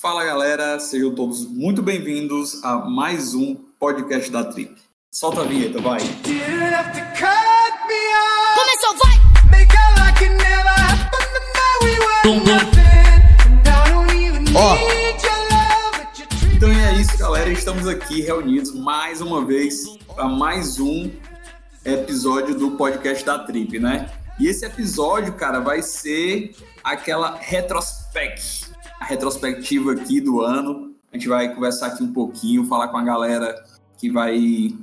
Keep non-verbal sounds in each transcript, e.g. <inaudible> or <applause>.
Fala galera, sejam todos muito bem-vindos a mais um podcast da Trip. Solta a vinheta, vai! Começou, vai! Ó, então é isso, galera. Estamos aqui reunidos mais uma vez para mais um episódio do podcast da Trip, né? E esse episódio, cara, vai ser aquela retrospect, retrospectiva aqui do ano. A gente vai conversar aqui um pouquinho, falar com a galera que vai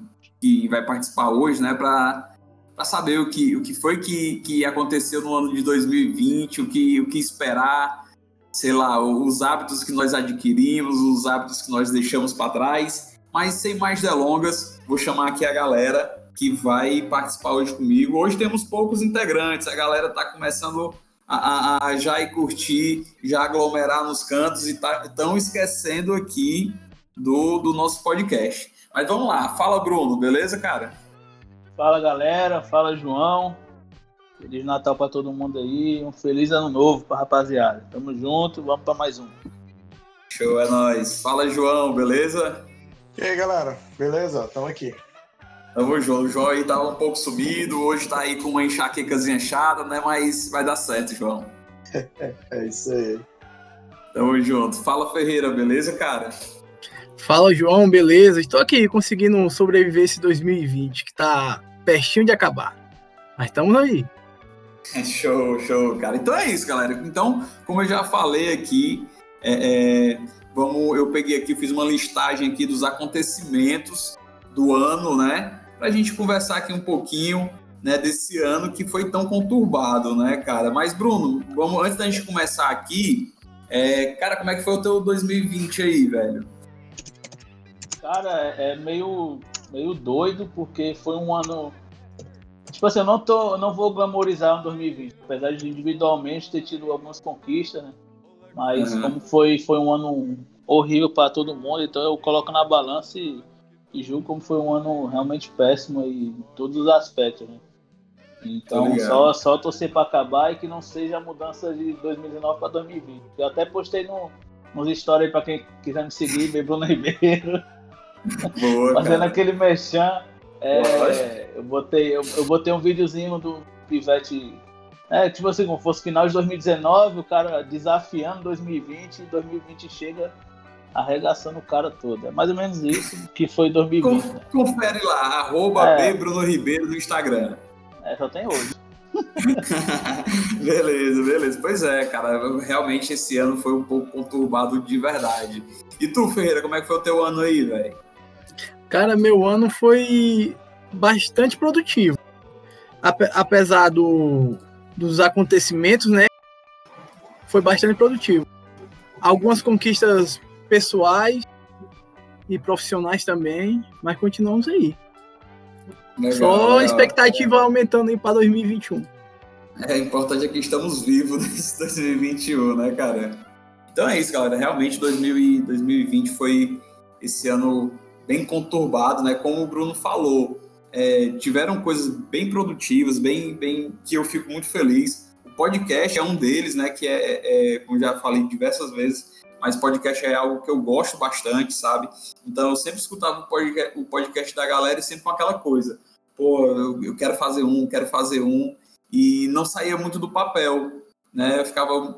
que vai participar hoje, né, para para saber o que, o que foi que, que aconteceu no ano de 2020, o que, o que esperar, sei lá, os hábitos que nós adquirimos, os hábitos que nós deixamos para trás. Mas sem mais delongas, vou chamar aqui a galera que vai participar hoje comigo. Hoje temos poucos integrantes, a galera está começando a, a, já ir curtir, já aglomerar nos cantos e estão tá, esquecendo aqui do, do nosso podcast. Mas vamos lá, fala Bruno, beleza, cara? Fala galera, fala João. Feliz Natal para todo mundo aí, um feliz ano novo para rapaziada. Tamo junto, vamos para mais um. Show, é nóis. Fala João, beleza? E aí galera, beleza? Tamo aqui. Tamo junto. O João aí tá um pouco subido, hoje tá aí com uma enxaquecazinha chata, né? Mas vai dar certo, João. <laughs> é isso aí. Tamo junto. Fala Ferreira, beleza, cara? Fala, João, beleza? Estou aqui conseguindo sobreviver esse 2020 que tá pertinho de acabar. Mas estamos aí. <laughs> Show, show, cara. Então é isso, galera. Então, como eu já falei aqui, é, é, vamos, eu peguei aqui, fiz uma listagem aqui dos acontecimentos do ano, né? Pra gente conversar aqui um pouquinho, né, desse ano que foi tão conturbado, né, cara? Mas, Bruno, vamos, antes da gente começar aqui, é, cara, como é que foi o teu 2020 aí, velho? Cara, é meio, meio doido, porque foi um ano. Tipo assim, eu não, tô, não vou glamorizar o 2020, apesar de individualmente ter tido algumas conquistas, né? Mas uhum. como foi, foi um ano horrível para todo mundo, então eu coloco na balança e, e julgo como foi um ano realmente péssimo em todos os aspectos, né? Então, só, só torcer para acabar e que não seja a mudança de 2019 para 2020. Eu até postei no, nos stories para quem quiser me seguir, Bruno <laughs> Ribeiro. Boa, Fazendo cara. aquele mechan. É, eu, botei, eu, eu, botei um videozinho do Pivete. É, tipo assim, como fosse final de 2019, o cara desafiando 2020, e 2020 chega arregaçando o cara todo. É mais ou menos isso que foi 2020. né? Confere lá, arroba é. Bruno Ribeiro no Instagram. É, só tem hoje. <laughs> beleza, beleza. Pois é, cara, realmente esse ano foi um pouco conturbado de verdade. E tu, Ferreira, como é que foi o teu ano aí, velho? Cara, meu ano foi bastante produtivo. Apesar do, dos acontecimentos, né? Foi bastante produtivo. Algumas conquistas pessoais e profissionais também, mas continuamos aí. Legal, Só expectativa aumentando aí para 2021. É importante é que estamos vivos <laughs> nesse 2021, né, cara? Então é isso, galera. Realmente 2020 foi esse ano bem conturbado, né? Como o Bruno falou, é, tiveram coisas bem produtivas, bem, bem que eu fico muito feliz. O podcast é um deles, né? Que é, é como já falei diversas vezes, mas podcast é algo que eu gosto bastante, sabe? Então eu sempre escutava o podcast, da galera e sempre com aquela coisa, pô, eu, eu quero fazer um, quero fazer um, e não saía muito do papel, né? Eu ficava,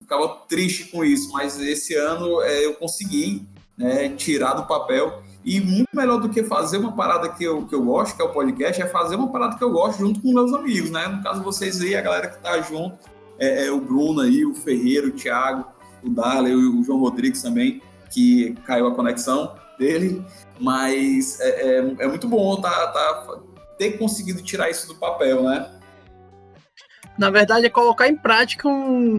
ficava triste com isso, mas esse ano é, eu consegui né, tirar do papel e muito melhor do que fazer uma parada que eu, que eu gosto, que é o podcast, é fazer uma parada que eu gosto junto com meus amigos, né? No caso, vocês aí, a galera que tá junto, é, é o Bruno aí, o Ferreiro, o Thiago, o Darley e o João Rodrigues também, que caiu a conexão dele. Mas é, é, é muito bom tá, tá, ter conseguido tirar isso do papel, né? Na verdade, é colocar em prática um,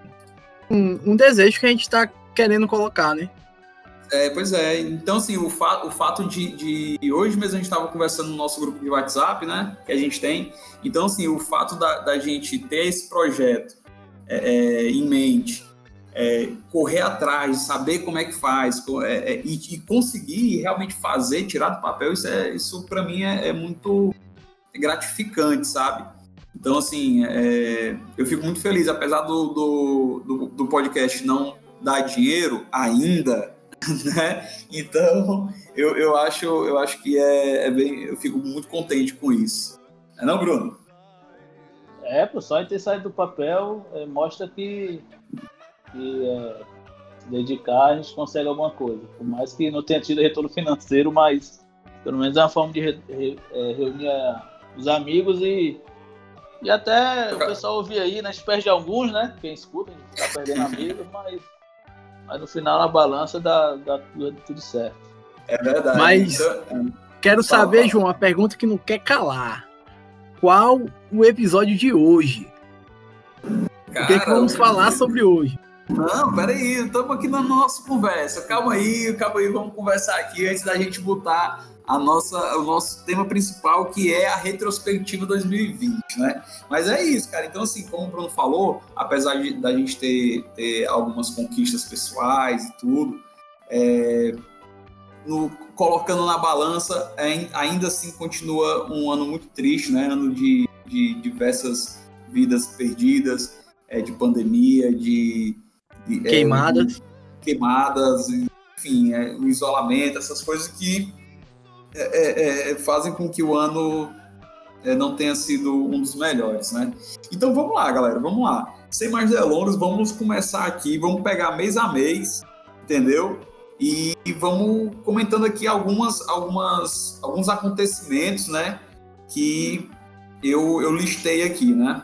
um, um desejo que a gente está querendo colocar, né? É, pois é. Então, assim, o, fa o fato de, de, Hoje mesmo a gente estava conversando no nosso grupo de WhatsApp, né? Que a gente tem. Então, assim, o fato da, da gente ter esse projeto é, é, em mente, é, correr atrás, saber como é que faz é, é, e, e, conseguir realmente fazer, tirar do papel, isso, é, isso para mim é, muito gratificante, sabe? Então, assim, eu fico muito feliz, apesar do, do, do, do podcast não dá dinheiro ainda, <laughs> né? Então, eu, eu, acho, eu acho que é, é bem. Eu fico muito contente com isso. É não, Bruno? É, pô, só em ter saído do papel é, mostra que, que é, se dedicar a gente consegue alguma coisa. Por mais que não tenha tido retorno financeiro, mas pelo menos é uma forma de re, re, é, reunir a, os amigos e, e até o pessoal ouvir aí, né? A gente perde alguns, né? Quem escuta, a gente tá perdendo amigos, mas, mas no final na balança dá, dá tudo, tudo certo. É verdade. Mas então, quero saber, João, uma pergunta que não quer calar. Qual o episódio de hoje? Cara, o que, é que vamos falar sobre hoje? Não, peraí, estamos aqui na nossa conversa. Calma aí, calma aí, vamos conversar aqui antes da gente botar a nossa, o nosso tema principal, que é a retrospectiva 2020, né? Mas é isso, cara. Então, assim, como o Bruno falou, apesar de, da gente ter, ter algumas conquistas pessoais e tudo, é, no, colocando na balança, é, ainda assim continua um ano muito triste, né? Ano de, de diversas vidas perdidas, é, de pandemia, de, de é, queimadas, queimadas, enfim, é, o isolamento, essas coisas que é, é, fazem com que o ano não tenha sido um dos melhores, né? Então vamos lá, galera, vamos lá. Sem mais delongas, vamos começar aqui, vamos pegar mês a mês, entendeu? E vamos comentando aqui algumas, algumas, alguns acontecimentos, né? Que eu, eu listei aqui, né?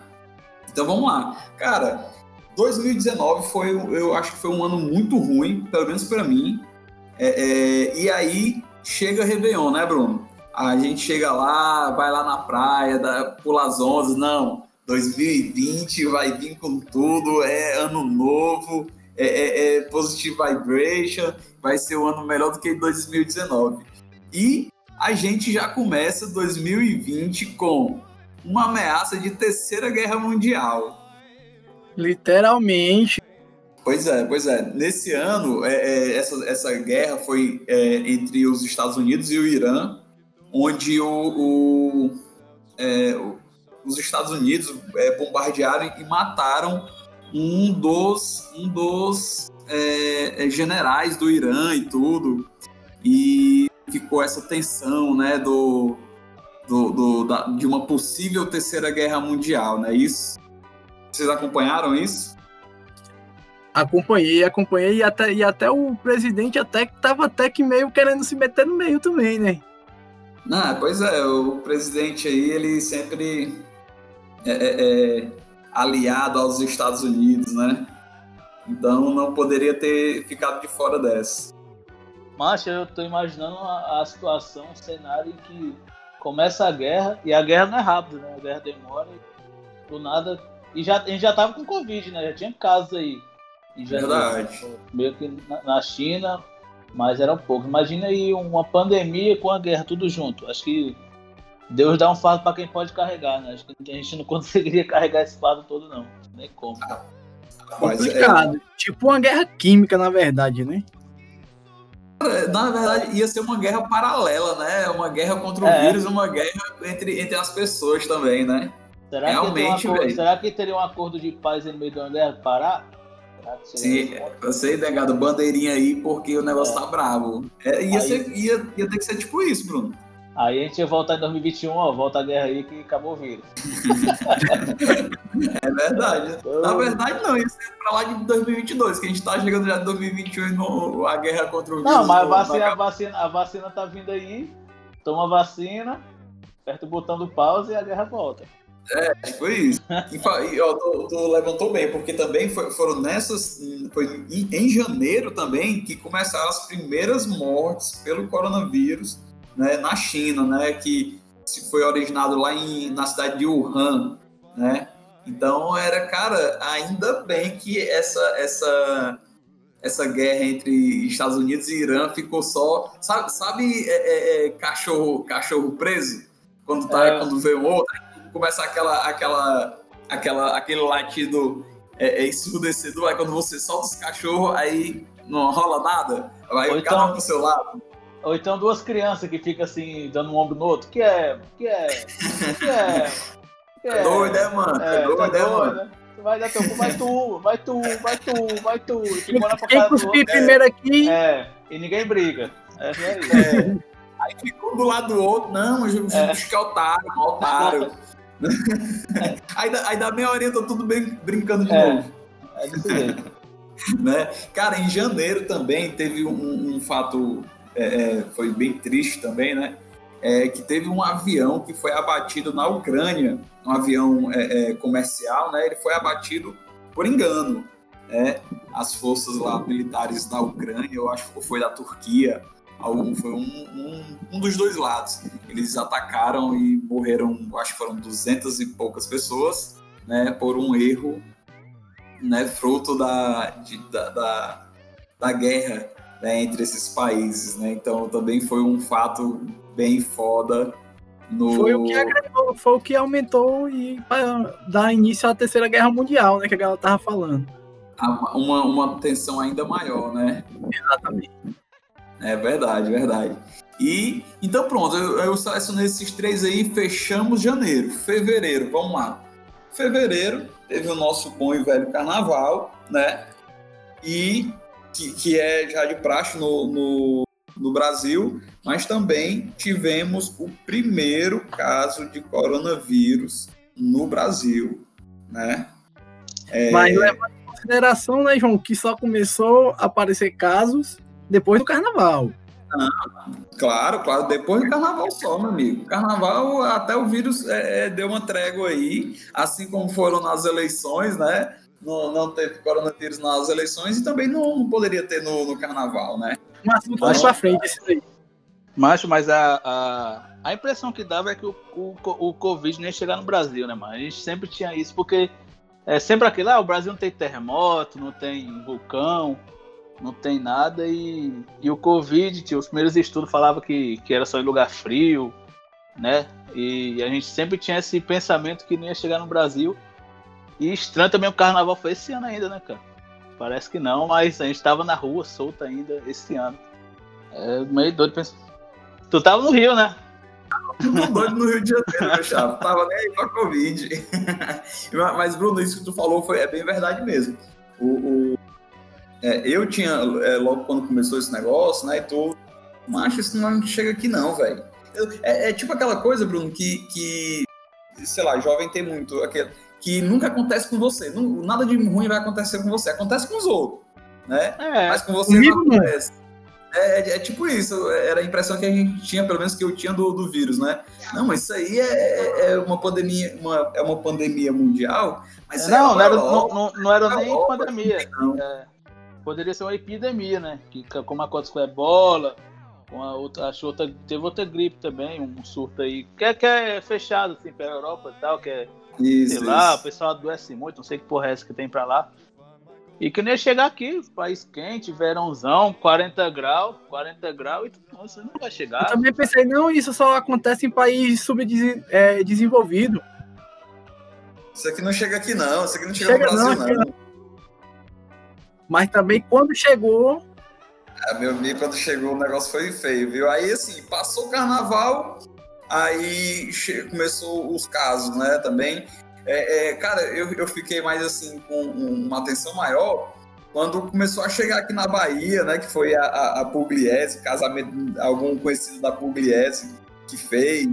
Então vamos lá. Cara, 2019 foi, eu acho que foi um ano muito ruim, pelo menos para mim. É, é, e aí chega Réveillon, né, Bruno? A gente chega lá, vai lá na praia, dá, pula as ondas. Não, 2020 vai vir com tudo, é ano novo, é, é, é positive vibration vai ser um ano melhor do que 2019. E a gente já começa 2020 com uma ameaça de terceira guerra mundial. Literalmente. Pois é, pois é. Nesse ano, é, é, essa, essa guerra foi é, entre os Estados Unidos e o Irã, onde o, o, é, os Estados Unidos é, bombardearam e mataram um dos, um dos é, generais do Irã e tudo, e ficou essa tensão, né, do, do, do da, de uma possível terceira guerra mundial, né? Isso. Vocês acompanharam isso? Acompanhei, acompanhei e até, e até o presidente até estava até que meio querendo se meter no meio também, né? Não, pois é, o presidente aí, ele sempre é, é, é aliado aos Estados Unidos, né? Então não poderia ter ficado de fora dessa. Mas eu tô imaginando a, a situação, um cenário em que começa a guerra, e a guerra não é rápida, né? A guerra demora, e do nada. E já, a gente já tava com Covid, né? Já tinha casos aí. Já Verdade. Meio que na, na China, mas era um pouco. Imagina aí uma pandemia com a guerra, tudo junto. Acho que Deus dá um fardo para quem pode carregar, né? Acho que a gente não <laughs> conseguiria carregar esse fardo todo, não. Nem como. Ah, Complicado. É... Tipo uma guerra química, na verdade, né? Na verdade, ia ser uma guerra paralela, né? Uma guerra contra o é. vírus, uma guerra entre, entre as pessoas também, né? Será Realmente, que um acordo, Será que teria um acordo de paz no meio da guerra parar? Sim, eu sei, negado, bandeirinha aí, porque o negócio é. tá bravo. É, ia, aí... ser, ia, ia ter que ser tipo isso, Bruno. Aí a gente ia voltar em 2021, ó, volta a guerra aí que acabou o vírus. <laughs> é verdade. Na verdade, não, isso é pra lá de 2022, que a gente tá chegando já em 2021 e no, a guerra contra o vírus. Não, mas a vacina, a, vacina, a vacina tá vindo aí, toma a vacina, aperta o botão do pause e a guerra volta. É, foi isso. E, ó, tu, tu, levantou bem, porque também foi, foram nessas. Foi em, em janeiro também que começaram as primeiras mortes pelo coronavírus né, na China, né, que foi originado lá em, na cidade de Wuhan, né? Então era, cara, ainda bem que essa essa essa guerra entre Estados Unidos e Irã ficou só, sabe, sabe é, é, é cachorro cachorro preso quando tá é. quando vê um outro começa aquela aquela aquela aquele latido é, é ensurdecedor, aí quando você solta os cachorros aí não rola nada, vai Ou cada então... um pro seu lado. Ou então duas crianças que ficam assim, dando um ombro no outro. Que é. Que é. Que é. Que é, <laughs> é doido, né, mano? É, é doido, né, mano? Vai dar teu cu, vai tu, vai tu, vai tu, vai tu. E pra Quem casa do cuspir outro. primeiro aqui, É, e ninguém briga. É, é isso. É. Aí ficou do lado do outro, não, eu É. que é otário, um otário. <laughs> aí, dá, aí dá meia horinha, tô tudo bem brincando de É. novo. É desse jeito. <laughs> né? Cara, em janeiro também teve um, um fato, é, é, foi bem triste também, né? É, que teve um avião que foi abatido na Ucrânia, um avião é, é, comercial, né? Ele foi abatido por engano, né? As forças lá militares da Ucrânia, eu acho que foi da Turquia, algum, foi um, um, um dos dois lados. Eles atacaram e morreram, acho que foram duzentas e poucas pessoas, né? Por um erro né, fruto da, de- da, da, da guerra né, entre esses países, né? Então também foi um fato bem foda no foi o que agregou, foi o que aumentou e para dar início à terceira guerra mundial, né? Que a galera tava falando. uma, uma tensão ainda maior, né? Exatamente. É verdade, verdade. E então pronto, eu, eu selecionei esses três aí, fechamos janeiro, fevereiro, vamos lá. Fevereiro teve o nosso bom e velho carnaval, né? E que, que é já de praxe no, no, no Brasil, mas também tivemos o primeiro caso de coronavírus no Brasil, né? É, Mas levando em consideração, né, João, que só começou a aparecer casos depois do carnaval. Claro, claro, depois do carnaval só, meu amigo. Carnaval, até o vírus é, é, deu uma trégua aí, assim como foram nas eleições, né? Não, não teve coronavírus nas eleições e também não, não poderia ter no, no carnaval, né? Um assunto mais pra frente, esse aí. Macho, mas a, a, a impressão que dava é que o, o, o Covid nem ia chegar no Brasil, né, mano? A gente sempre tinha isso, porque é sempre aquilo, ah, o Brasil não tem terremoto, não tem vulcão, não tem nada, e, e o Covid, tio, os primeiros estudos falavam que, que era só em lugar frio, né? E a gente sempre tinha esse pensamento que não ia chegar no Brasil. E estranho também o carnaval foi esse ano ainda, né, cara? Parece que não, mas a gente tava na rua solta ainda esse ano. É meio doido pensar. Tu tava no Rio, né? Tudo doido no Rio de Janeiro, meu. Tava nem aí pra Covid. <laughs> Mas, Bruno, isso que tu falou foi, é bem verdade mesmo. O, o- é, eu tinha, é, logo quando começou esse negócio, né, e tu, macho, isso não chega aqui não, velho. É, é tipo aquela coisa, Bruno, que, que, sei lá, jovem tem muito, aquele, que nunca acontece com você. Não- nada de ruim vai acontecer com você, acontece com os outros, né? É. Mas com você não não. acontece. É, é- é tipo isso, era a impressão que a gente tinha, pelo menos que eu tinha do, do vírus, né? Não, mas isso aí é, é uma pandemia, uma, é uma pandemia mundial, mas é não, não era, não, não, não era nem pandemia. não. É, poderia ser uma epidemia, né? Que, como aconteceu com a ebola, com a outra, acho outra, teve outra gripe também, um surto aí, que é, que é fechado assim pela Europa e tal, que é, Isso, sei lá, o isso. pessoal adoece muito, não sei que porra é essa que tem pra lá. E que nem ia chegar aqui, país quente, verãozão, 40 graus, 40 graus, e tu, nossa, não vai Eu chegar. também pensei, não, isso só acontece em país subdesenvolvido. Isso aqui não chega aqui não, isso aqui não chega, Chega no Brasil não, não. Mas também quando chegou, Ah, meu amigo, quando chegou o negócio foi feio, viu? Aí assim, passou o carnaval, aí começou os casos, né, também. É, é, cara, eu, eu fiquei mais assim com um- uma atenção maior quando começou a chegar aqui na Bahia, né, que foi a, a, a Pugliese, casamento, algum conhecido da Pugliese que fez.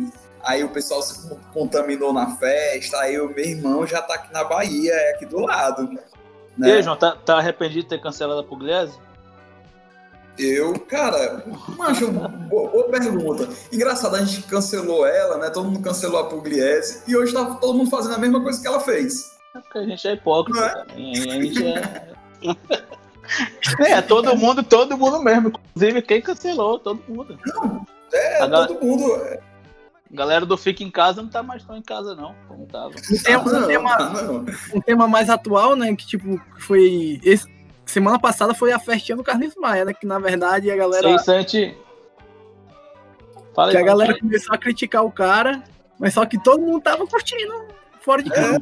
Aí o pessoal se contaminou na festa, aí o meu irmão já tá aqui na Bahia, é aqui do lado. E Né? aí, João, tá, tá arrependido de ter cancelado a Pugliese? Eu, cara, macho, boa, boa pergunta. Engraçado, a gente cancelou ela, né? Todo mundo cancelou a Pugliese e hoje tá todo mundo fazendo a mesma coisa que ela fez. É porque a gente é hipócrita, Não é? E A gente é. <laughs> É, todo mundo, todo mundo mesmo. Inclusive quem cancelou, todo mundo. É, A gal- todo mundo. A galera do Fica em Casa não tá mais tão em casa, não, como tava. um tema, um não, tema- não. um tema mais atual, né? Que tipo, foi. esse- semana passada foi a festinha do Carlinhos Maia, né? Que na verdade a galera. A gente. Fala aí, Que a galera aí. começou a criticar o cara, mas só que todo mundo tava curtindo fora de casa.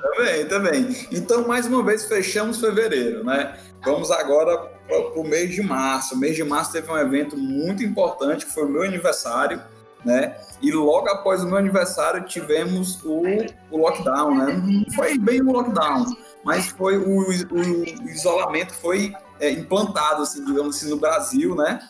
Também, também. Então, mais uma vez, fechamos fevereiro, né? Vamos agora para o mês de março. O mês de março teve um evento muito importante, que foi o meu aniversário, né? E logo após o meu aniversário tivemos o, o lockdown, né? Não foi bem o lockdown, mas foi o, o, o isolamento foi é, implantado, assim, digamos assim, no Brasil, né?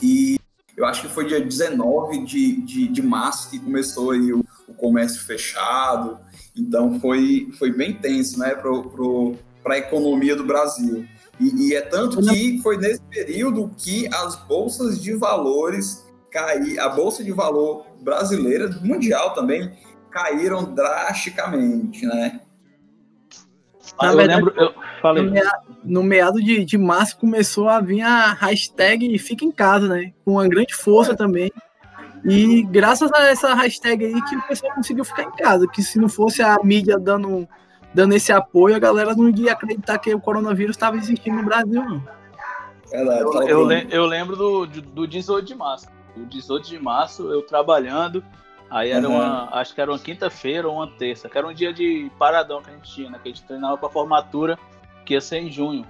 E eu acho que foi dia 19 de, de, de março que começou aí o, o comércio fechado, então foi, foi bem tenso, né, para a economia do Brasil. E, e, é tanto que foi nesse período que as bolsas de valores caí, a bolsa de valor brasileira, mundial também, caíram drasticamente, né? Na eu verdade, lembro, eu falei. No meado, no meado de, de março começou a vir a hashtag Fica em Casa, né? Com uma grande força é. também. E graças a essa hashtag aí que o pessoal conseguiu ficar em casa, que se não fosse a mídia dando, dando esse apoio, a galera não ia acreditar que o coronavírus estava existindo no Brasil, não. eu, eu, eu, lembro do, do 18 de março. O 18 de março, eu trabalhando, aí era uhum. uma, acho que era uma quinta-feira ou uma terça, que era um dia de paradão que a gente tinha, né? Que a gente treinava para formatura, que ia ser em junho.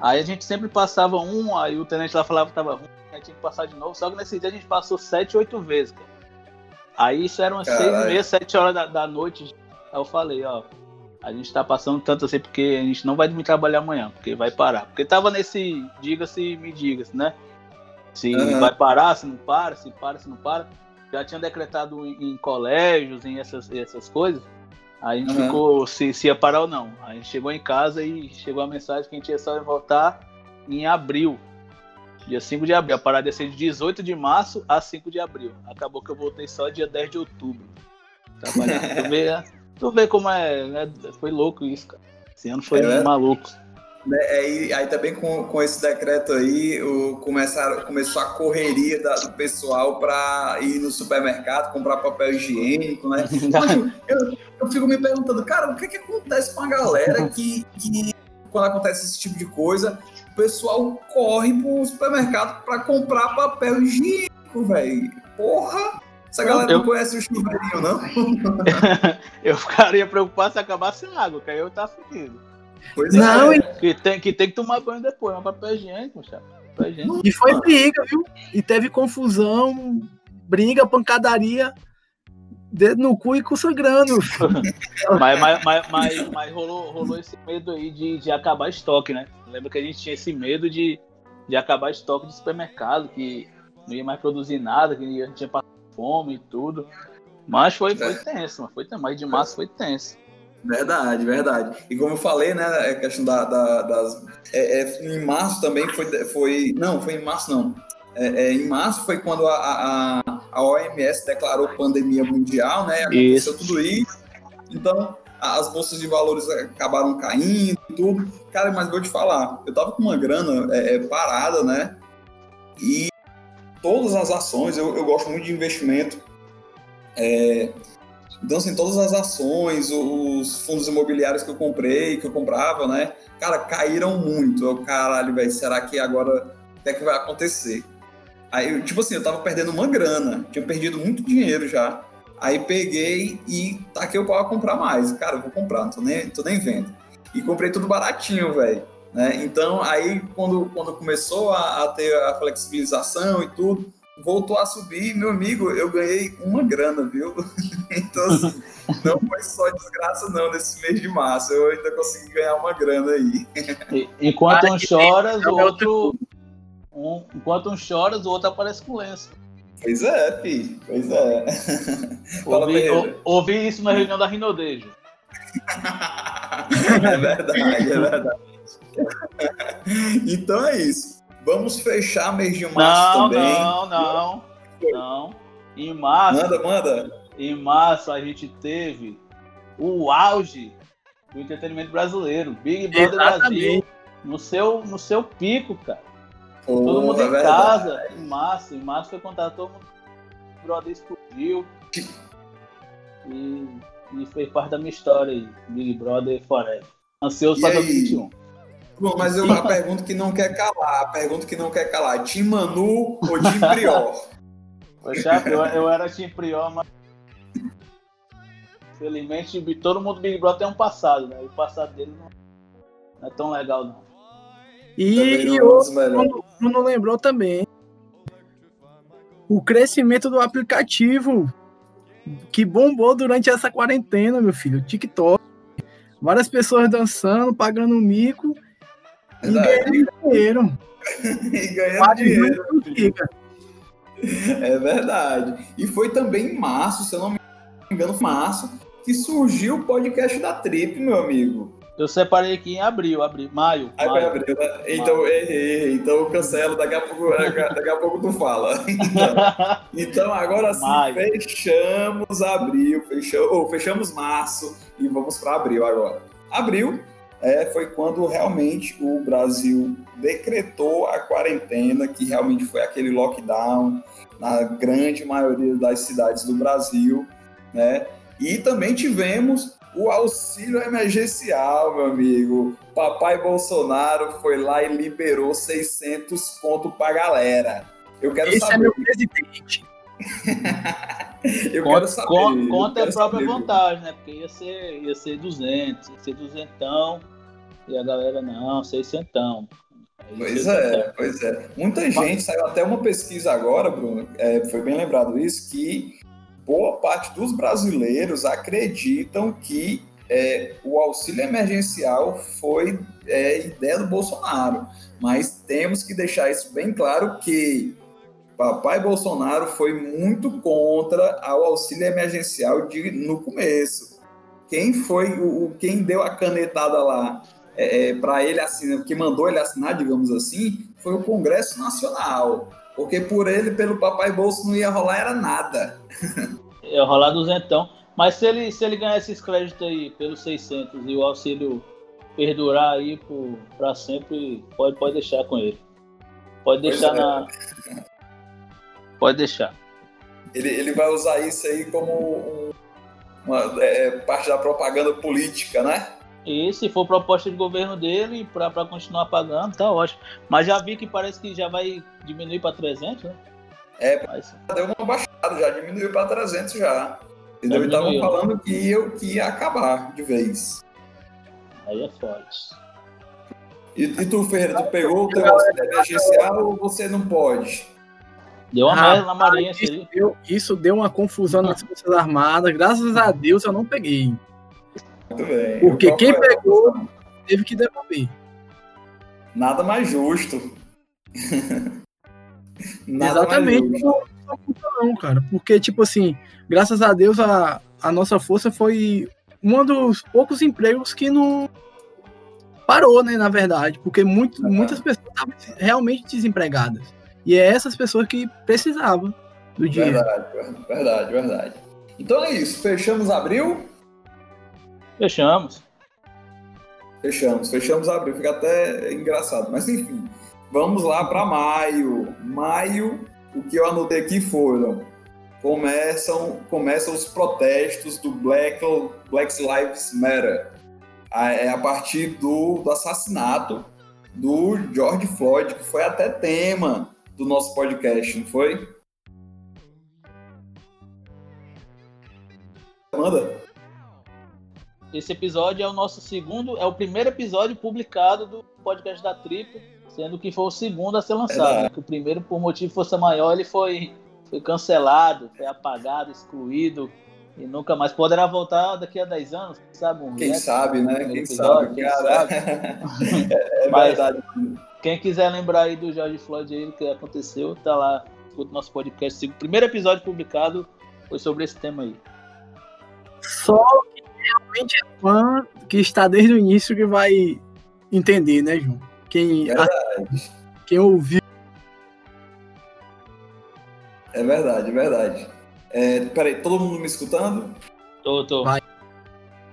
Aí a gente sempre passava um, aí o tenente lá falava que tava ruim, aí tinha que passar de novo. Só que nesse dia a gente passou sete, oito vezes, cara. Aí isso era umas Caralho. seis e meia, sete horas da, da noite. Aí eu falei, ó, a gente tá passando tanto assim porque a gente não vai dormir trabalhar amanhã, porque vai parar. Porque tava nesse diga-se me diga-se, né? Se uhum. vai parar, se não para, se para, se não para. Já tinha decretado em, em colégios, em essas, essas coisas. Aí a gente uhum. ficou se, se ia parar ou não. A gente chegou em casa e chegou a mensagem que a gente ia só voltar em abril. Dia 5 de abril. A parada ia ser de 18 de março a 5 de abril. Acabou que eu voltei só dia 10 de outubro. <laughs> tu, vê, tu vê como é. Né? Foi louco isso, cara. Esse ano foi é, maluco. Né, aí, aí também com, com esse decreto aí, o, começaram, começou a correria da, do pessoal para ir no supermercado, comprar papel higiênico, né? <laughs> eu, eu fico me perguntando, cara, o que, que acontece com a galera que, que quando acontece esse tipo de coisa, o pessoal corre pro supermercado para comprar papel higiênico, velho. Porra! Essa galera eu, não conhece o chuveirinho, não? <laughs> eu ficaria preocupado se acabasse a água, que aí eu tava fudido. Pois não, é. E... Que, tem, que tem que tomar banho depois, mas papel higiênico, chato. E foi briga, viu? E teve confusão, briga, pancadaria, dedo no cu e cu sangrando. <laughs> mas mas, mas, mas, mas, rolou, rolou esse medo aí de, de acabar estoque, né? Lembra que a gente tinha esse medo de, de acabar estoque de supermercado, que não ia mais produzir nada, que a gente tinha passado fome e tudo. Mas foi, foi tenso, mas foi mais de março foi tenso. Verdade, verdade. E como eu falei, né, a questão da, da das. É, é, em março também foi, foi. Não, foi em março não. É, é, em março foi quando a, a, a, OMS declarou pandemia mundial, né? Aconteceu isso. tudo isso. Então, as bolsas de valores acabaram caindo e tudo. Cara, mas vou te falar, eu tava com uma grana é, é parada, né? E todas as ações, eu, eu gosto muito de investimento. É, então, assim, todas as ações, os fundos imobiliários que eu comprei, que eu comprava, né? Cara, caíram muito. Eu, caralho, velho, será que agora o que é que vai acontecer? Aí, tipo assim, eu tava perdendo uma grana, tinha perdido muito dinheiro já. Aí peguei e taquei o pau a comprar mais. Cara, vou comprar, não tô nem, tô nem vendo. E comprei tudo baratinho, velho. Né? Então, aí quando, quando começou a, a ter a flexibilização e tudo, voltou a subir, meu amigo, eu ganhei uma grana, viu? <laughs> então, assim, não foi só desgraça, não, nesse mês de março. Eu ainda consegui ganhar uma grana aí. enquanto um choras, o outro. Um, enquanto um choras, o outro aparece com lenço. Pois é, fi. Pois é. <laughs> ouvi, ou, ouvi isso na reunião da Rinodejo. <laughs> é verdade, é verdade. então é isso. Vamos fechar mês de março não, também. Não, não, não. Em março. Manda, manda. Em março a gente teve o auge do entretenimento brasileiro. Big Brother Exatamente. Brasil. No seu, no seu pico, cara. Oh, todo mundo é em verdade. casa. Em março. Em março foi contado todo mundo. Big Brother explodiu. E, e fez parte da minha história aí. Big Brother Forever. Ansioso para 2021. Bom, mas eu, a pergunta que não quer calar, a pergunta que não quer calar, Tim Manu ou Tim Prior? Poxa, eu, eu era Tim Prior, mas infelizmente todo mundo Big Brother tem um passado, né? O passado dele não, é tão legal, não. E, e outro, não, não lembrou também. o crescimento do aplicativo que bombou durante essa quarentena, meu filho, TikTok. Várias pessoas dançando, pagando mico e ganhando dinheiro. <laughs> e ganhando dinheiro. É verdade. E foi também em março, se eu não me engano, março, que surgiu o podcast da Trip, meu amigo. Eu separei aqui em abril, abril, maio. Aí maio. abril, né? Então, maio. errei, então eu cancelo, daqui a pouco, daqui a pouco tu fala. <laughs> Então, então agora sim, maio. fechamos abril, fechamos, oh, fechamos março e vamos para abril agora. Abril é, foi quando realmente o Brasil decretou a quarentena, que realmente foi aquele lockdown na grande maioria das cidades do Brasil, né? E também tivemos o auxílio emergencial, meu amigo. Papai Bolsonaro foi lá e liberou 600 conto pra galera. Eu quero Esse saber. é meu presidente. <laughs> eu conta, quero saber. Conta, conta a própria saber. vantagem, né? Porque ia ser, ia ser 200, ia ser 200 e a galera, não, 600. Pois é, pois é. Muita gente, saiu até uma pesquisa agora, Bruno, é, foi bem lembrado isso, que boa parte dos brasileiros acreditam que é, o auxílio emergencial foi é, ideia do Bolsonaro. Mas temos que deixar isso bem claro que papai Bolsonaro foi muito contra o auxílio emergencial de, no começo. Quem foi o quem deu a canetada lá é, é para ele assinar, que mandou ele assinar, digamos assim, foi o Congresso Nacional. Porque por ele, pelo papai Bolso, não ia rolar era nada. <laughs> ia rolar duzentão. Mas se ele, se ele ganhar esses créditos aí pelos 600 e o auxílio perdurar aí para sempre, pode, pode deixar com ele. Pode deixar é. na. Pode deixar. Ele, ele vai usar isso aí como um, uma é, parte da propaganda política, né? E se for proposta de governo dele para continuar pagando, tá ótimo. Mas já vi que parece que já vai diminuir para 300, né? É, Mas... deu uma baixada, já diminuiu para 300 já. Entendeu? Estavam falando que ia, que ia acabar de vez. Aí é forte. E, e tu, Ferreira, tu pegou o teu auxílio emergencial ou você não pode? Deu uma ah, merda na marinha isso deu, isso deu uma confusão nas Forças Armadas. Graças a Deus eu não peguei. Muito bem. Porque quem pegou teve que devolver. Nada mais justo. <laughs> Nada Exatamente. Mais justo. Não, cara. Porque, tipo assim, graças a Deus a, a nossa força foi um dos poucos empregos que não parou, né, na verdade. Porque muito, muitas pessoas estavam realmente desempregadas. E é essas pessoas que precisavam do dinheiro. Verdade, verdade, verdade. Então é isso. Fechamos abril. Fechamos. Fechamos, fechamos abril, fica até engraçado. Mas enfim, vamos lá para maio. Maio, o que eu anotei aqui foram começam começam os protestos do Black Black Lives Matter. É a partir do, do assassinato do George Floyd, que foi até tema do nosso podcast, não foi? Manda. Esse episódio é o nosso segundo, é o primeiro episódio publicado do podcast da Trip, sendo que foi o segundo a ser lançado. É. Né? Que o primeiro, por motivo de força maior, ele foi, foi cancelado, foi apagado, excluído e nunca mais poderá voltar daqui a 10 anos, sabe? Um quem sabe, né? Quem episódio, sabe, quem cara. Sabe. <laughs> é, é verdade. Quem quiser lembrar aí do George Floyd aí, o que aconteceu, tá lá, no nosso podcast. O primeiro episódio publicado foi sobre esse tema aí. Só realmente é fã que está desde o início que vai entender, né, João? Quem, quem ouviu. É verdade, é verdade. É, peraí, todo mundo me escutando? Tô, tô. Vai.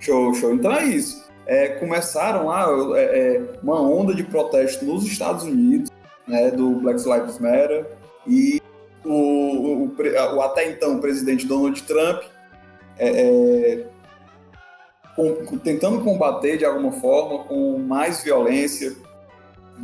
Show, show. Então é isso. É, começaram lá é, é, uma onda de protesto nos Estados Unidos, né, do Black Lives Matter, e o, o, o, o até então presidente Donald Trump é, é com, tentando combater de alguma forma com mais violência.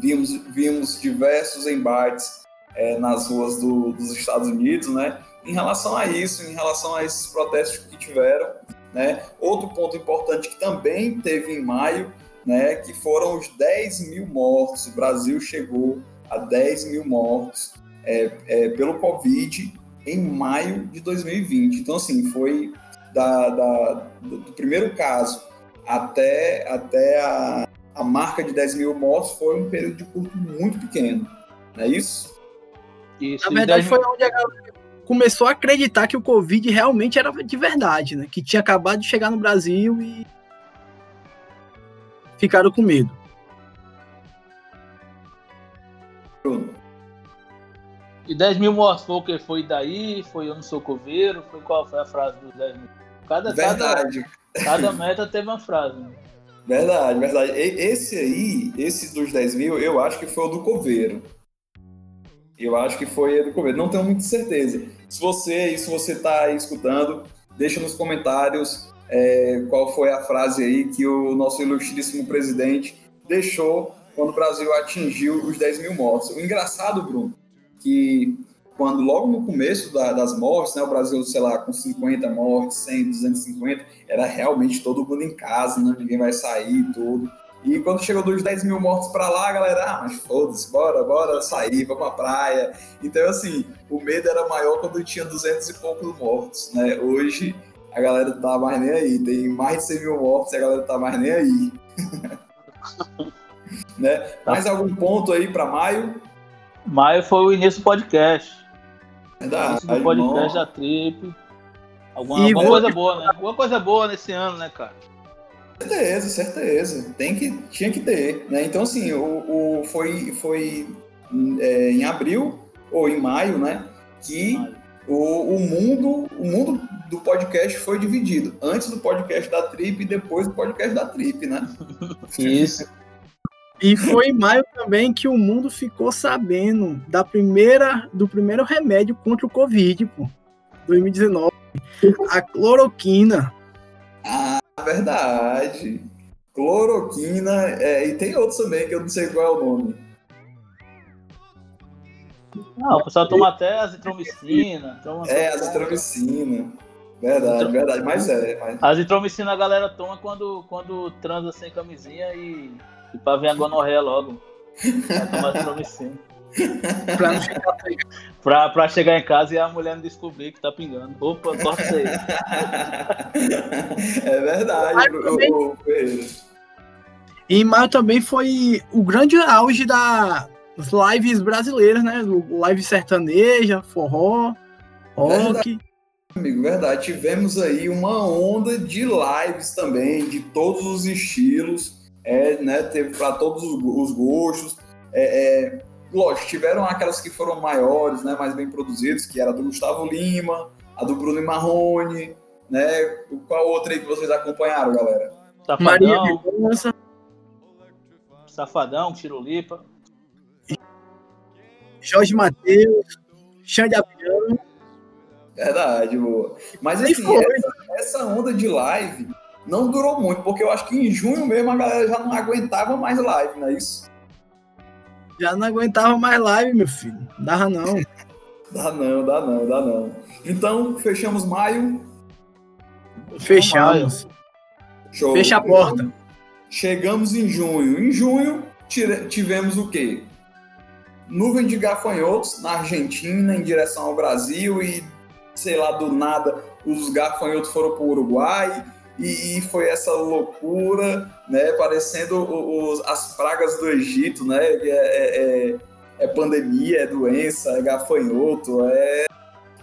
Vimos, vimos diversos embates é, nas ruas do, dos Estados Unidos, né? Em relação a isso, em relação a esses protestos que tiveram, né? Outro ponto importante que também teve em maio, né? Que foram os 10 mil mortos. O Brasil chegou a 10 mil mortos é, é, pelo Covid, em maio de 2020. Então, assim, foi da, da do, do, primeiro caso até, até a, a marca de 10 mil mortos foi um período de curto muito pequeno. Não é isso? Isso. Na verdade, foi onde a galera começou a acreditar que o Covid realmente era de verdade, né? Que tinha acabado de chegar no Brasil e ficaram com medo. E 10 mil mortos foi o que? Foi daí? Foi eu não sou coveiro? Foi qual foi a frase dos 10 mil? Cada, verdade. Cada, cada meta teve uma frase. Né? Verdade, verdade. Esse aí, esse dos 10 mil, eu acho que foi o do coveiro. Eu acho que foi do coveiro. Não tenho muita certeza. Se você, se você está escutando, deixa nos comentários é, qual foi a frase aí que o nosso ilustríssimo presidente deixou quando o Brasil atingiu os 10 mil mortos. O engraçado, Bruno, que quando logo no começo da, das mortes, né, o Brasil, sei lá, com 50 mortes, 100, 250, era realmente todo mundo em casa, né, ninguém vai sair e tudo. E quando chegou dos 10 mil mortos para lá, a galera, ah, mas foda-se, bora, bora sair, vamos pra praia. Então, assim, o medo era maior quando tinha 200 e poucos mortos, né? Hoje, a galera tá mais nem aí. Tem mais de 100 mil mortos e a galera tá mais nem aí. <laughs> né? Tá. Mais algum ponto aí para maio? Maio foi o início do podcast. Do podcast bom. da Trip. Alguma, alguma coisa boa, né? Alguma coisa boa nesse ano, né, cara? Certeza, certeza. Tem que, tinha que ter, né? Então, assim, o, o foi, foi é, em abril ou em maio, né? Que o, o mundo, o mundo do podcast foi dividido. Antes do podcast da Trip e depois do podcast da Trip, né? <laughs> Isso. E foi em maio também que o mundo ficou sabendo da primeira, do primeiro remédio contra o Covid, pô. 2019. A cloroquina. Ah, verdade. Cloroquina, é, e tem outros também que eu não sei qual é o nome. Não, o pessoal toma até azitromicina. Toma é, azitromicina. Verdade, verdade, mas é. Mas... Azitromicina a galera toma quando, quando transa sem camisinha e e pra ver a gonorreia logo. Pra tomar azitromicina. pra, não chegar, pra, pra chegar em casa e a mulher não descobrir que tá pingando. Opa, corta isso aí. <laughs> É verdade, o, E em maio também foi o grande auge das lives brasileiras, né? Live sertaneja, forró, rock. Verdade, amigo, verdade. Tivemos aí uma onda de lives também, de todos os estilos é, né, teve para todos os gostos. É, é, lógico, tiveram aquelas que foram maiores, né, mais bem produzidas, que era do Gustavo Lima, a do Bruno Marrone, né? Qual outra aí que vocês acompanharam, galera? Safadão, Maria. Safadão, Tirolipa. Jorge Matheus, Xande Aviano. Verdade, boa. Mas assim, essa, essa onda de live não durou muito, porque eu acho que em junho mesmo a galera já não aguentava mais live, não é isso? Já não aguentava mais live, meu filho. Dava não. <laughs> dá não, dá não, dá não. Então, fechamos maio. Fechamos. Show. Fecha a porta. Chegamos em junho. Em junho, tivemos o quê? Nuvem de gafanhotos na Argentina em direção ao Brasil e, sei lá, do nada, os gafanhotos foram para o Uruguai e, e, foi essa loucura, né? Parecendo os, as pragas do Egito, né? É, é, é, é pandemia, é doença, é gafanhoto, é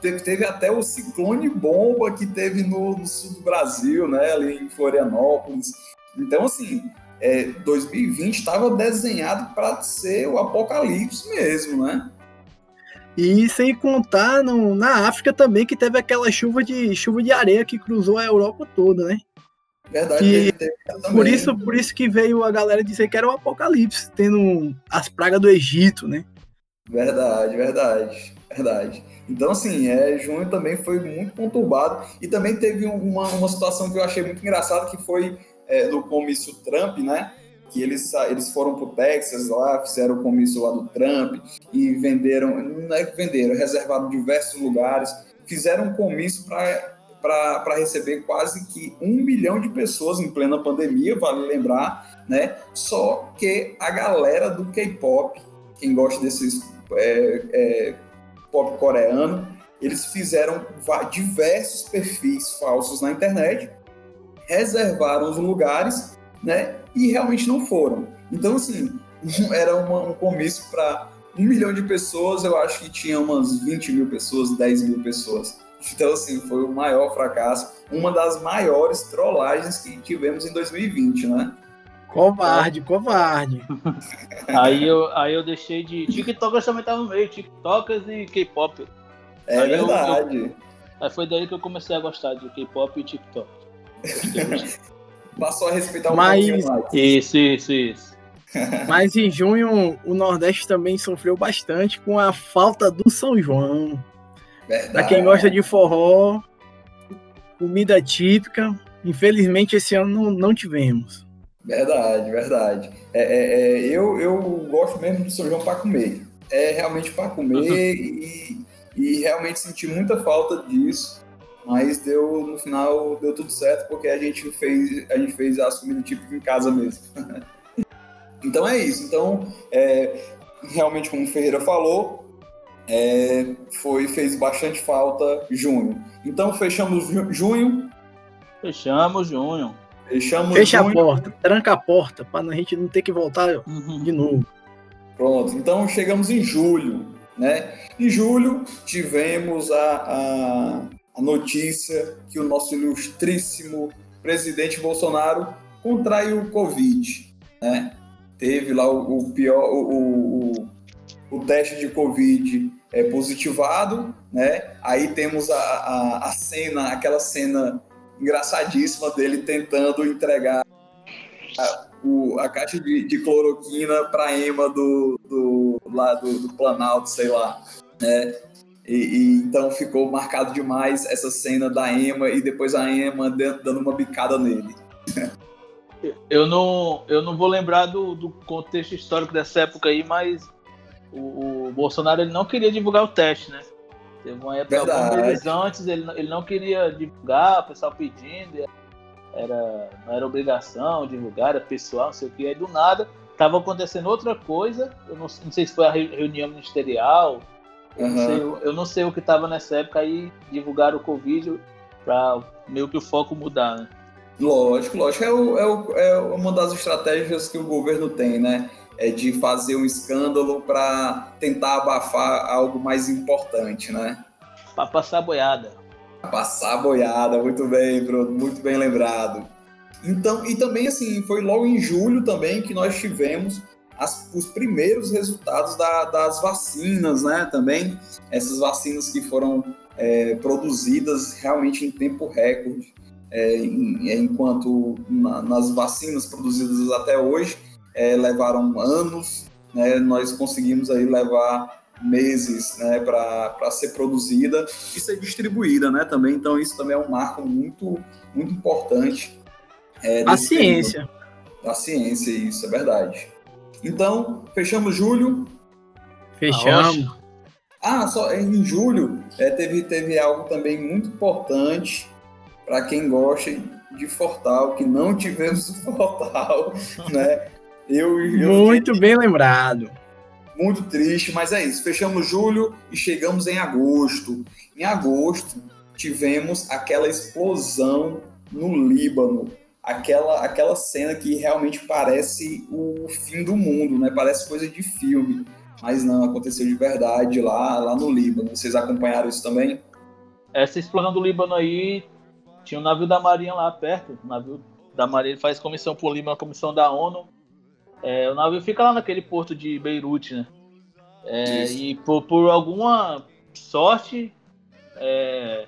teve, teve, até o ciclone bomba que teve no, no, sul do Brasil, né? Ali em Florianópolis. Então, assim, é, 2020 estava desenhado para ser o apocalipse mesmo, né? E sem contar no, na África também, que teve aquela chuva de chuva de areia que cruzou a Europa toda, né? Verdade, que, teve, por isso, por isso que veio a galera dizer que era o apocalipse, tendo as pragas do Egito, né? Verdade, verdade, verdade. Então, assim, é, junho também foi muito conturbado. E também teve uma, uma situação que eu achei muito engraçada, que foi é, no comício Trump, né? Que eles, eles foram para o Texas lá, fizeram o comício lá do Trump e venderam, não é que venderam, reservaram diversos lugares, fizeram um comício para receber quase que um milhão de pessoas em plena pandemia, vale lembrar, né? Só que a galera do K-pop, quem gosta desses é, é, pop coreano, eles fizeram diversos perfis falsos na internet, reservaram os lugares, né? E realmente não foram. Então, assim, <laughs> era uma, um comício para um milhão de pessoas, eu acho que tinha umas 20 mil pessoas, 10 mil pessoas. Então, assim, foi o maior fracasso, uma das maiores trollagens que tivemos em 2020, né? Covarde, covarde. <laughs> aí, eu, aí eu deixei de. TikTokers também tava no meio, TikTokers e K-pop. É aí verdade. Eu, eu, aí foi daí que eu comecei a gostar de K-pop e TikTok. <laughs> Passou a respeitar um Mas... pouquinho mais. Isso, isso, isso. <laughs> Mas em junho o Nordeste também sofreu bastante com a falta do São João. Verdade. Pra quem gosta de forró, comida típica, infelizmente esse ano não, não tivemos. Verdade, verdade. É, é, é, eu, eu gosto mesmo do São João para comer. É realmente para comer e, e realmente senti muita falta disso. Mas deu, no final deu tudo certo porque a gente fez, a gente fez as comidas típicas em casa mesmo. <laughs> então é isso. Então, é, realmente, como o Ferreira falou, é, foi, fez bastante falta junho. Então fechamos junho. Fechamos junho. Fechamos Fecha junho. a porta, tranca a porta, para a gente não ter que voltar uhum. de novo. Pronto, então chegamos em julho. Né? Em julho tivemos a, a, a notícia que o nosso ilustríssimo presidente Bolsonaro contraiu o Covid. Né? Teve lá o, o pior, o, o, o, teste de Covid é, positivado, né? Aí temos a, a, a cena, aquela cena engraçadíssima dele tentando entregar a, o, a caixa de, de cloroquina para Ema do, do, lá do, do Planalto, sei lá. Né? E, e, então ficou marcado demais essa cena da Ema e depois a Ema dando uma bicada nele. Eu não, eu não vou lembrar do, do contexto histórico dessa época aí, mas o, o Bolsonaro ele não queria divulgar o teste, né? Teve uma época, alguns antes, ele, ele não queria divulgar, o pessoal pedindo, era, não era obrigação divulgar, era pessoal, não sei o que. Aí do nada estava acontecendo outra coisa, eu não, não, sei se foi a reunião ministerial, eu, uhum. não, sei, eu não sei o que estava nessa época aí, divulgaram o Covid para meio que o foco mudar, né? Lógico, lógico. É, o, é, o, é uma das estratégias que o governo tem, né? é, de fazer um escândalo para tentar abafar algo mais importante, né? Para passar boiada. Passar boiada, muito bem, Bruno, muito bem lembrado. Então, e também assim, foi logo em julho também que nós tivemos as, os primeiros resultados da, das vacinas, né? Também essas vacinas que foram é, produzidas realmente em tempo recorde, é, em, enquanto na, nas vacinas produzidas até hoje é, levaram anos, né, nós conseguimos aí levar meses né, para ser produzida e ser distribuída né, também. Então, isso também é um marco muito, muito importante. É, a ciência. A ciência, isso é verdade. Então, fechamos julho. Fechamos. Ah, só em julho é, teve, teve algo também muito importante para quem gosta de Fortal, que não tivemos o <laughs> Fortal, <laughs> né? Eu, eu Muito bem lembrado. Muito triste, mas é isso. Fechamos julho e chegamos em agosto. Em agosto, tivemos aquela explosão no Líbano. Aquela, aquela cena que realmente parece o fim do mundo, né? Parece coisa de filme. Mas não, aconteceu de verdade lá, lá no Líbano. Vocês acompanharam isso também? Essa explosão do Líbano aí, tinha um navio da Marinha lá perto. O navio da Marinha faz comissão por Líbano, a comissão da ONU é, o navio fica lá naquele porto de Beirute, né? É, e por, por, alguma sorte, é,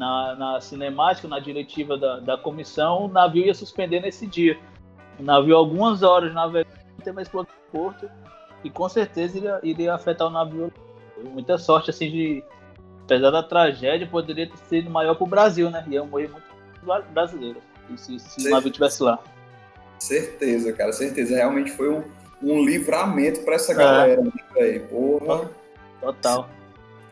na, na, cinemática, na diretiva da, da, comissão, o navio ia suspender nesse dia. O navio, algumas horas navegando, teve uma explosão no porto e com certeza iria, iria afetar o navio. Muita sorte, assim, de. Apesar da tragédia, poderia ter sido maior para o Brasil, né? Iam morrer muitos brasileiros se, se o navio estivesse lá. Certeza, cara, certeza. Realmente foi um, um livramento para essa é. galera, velho. Porra. Total.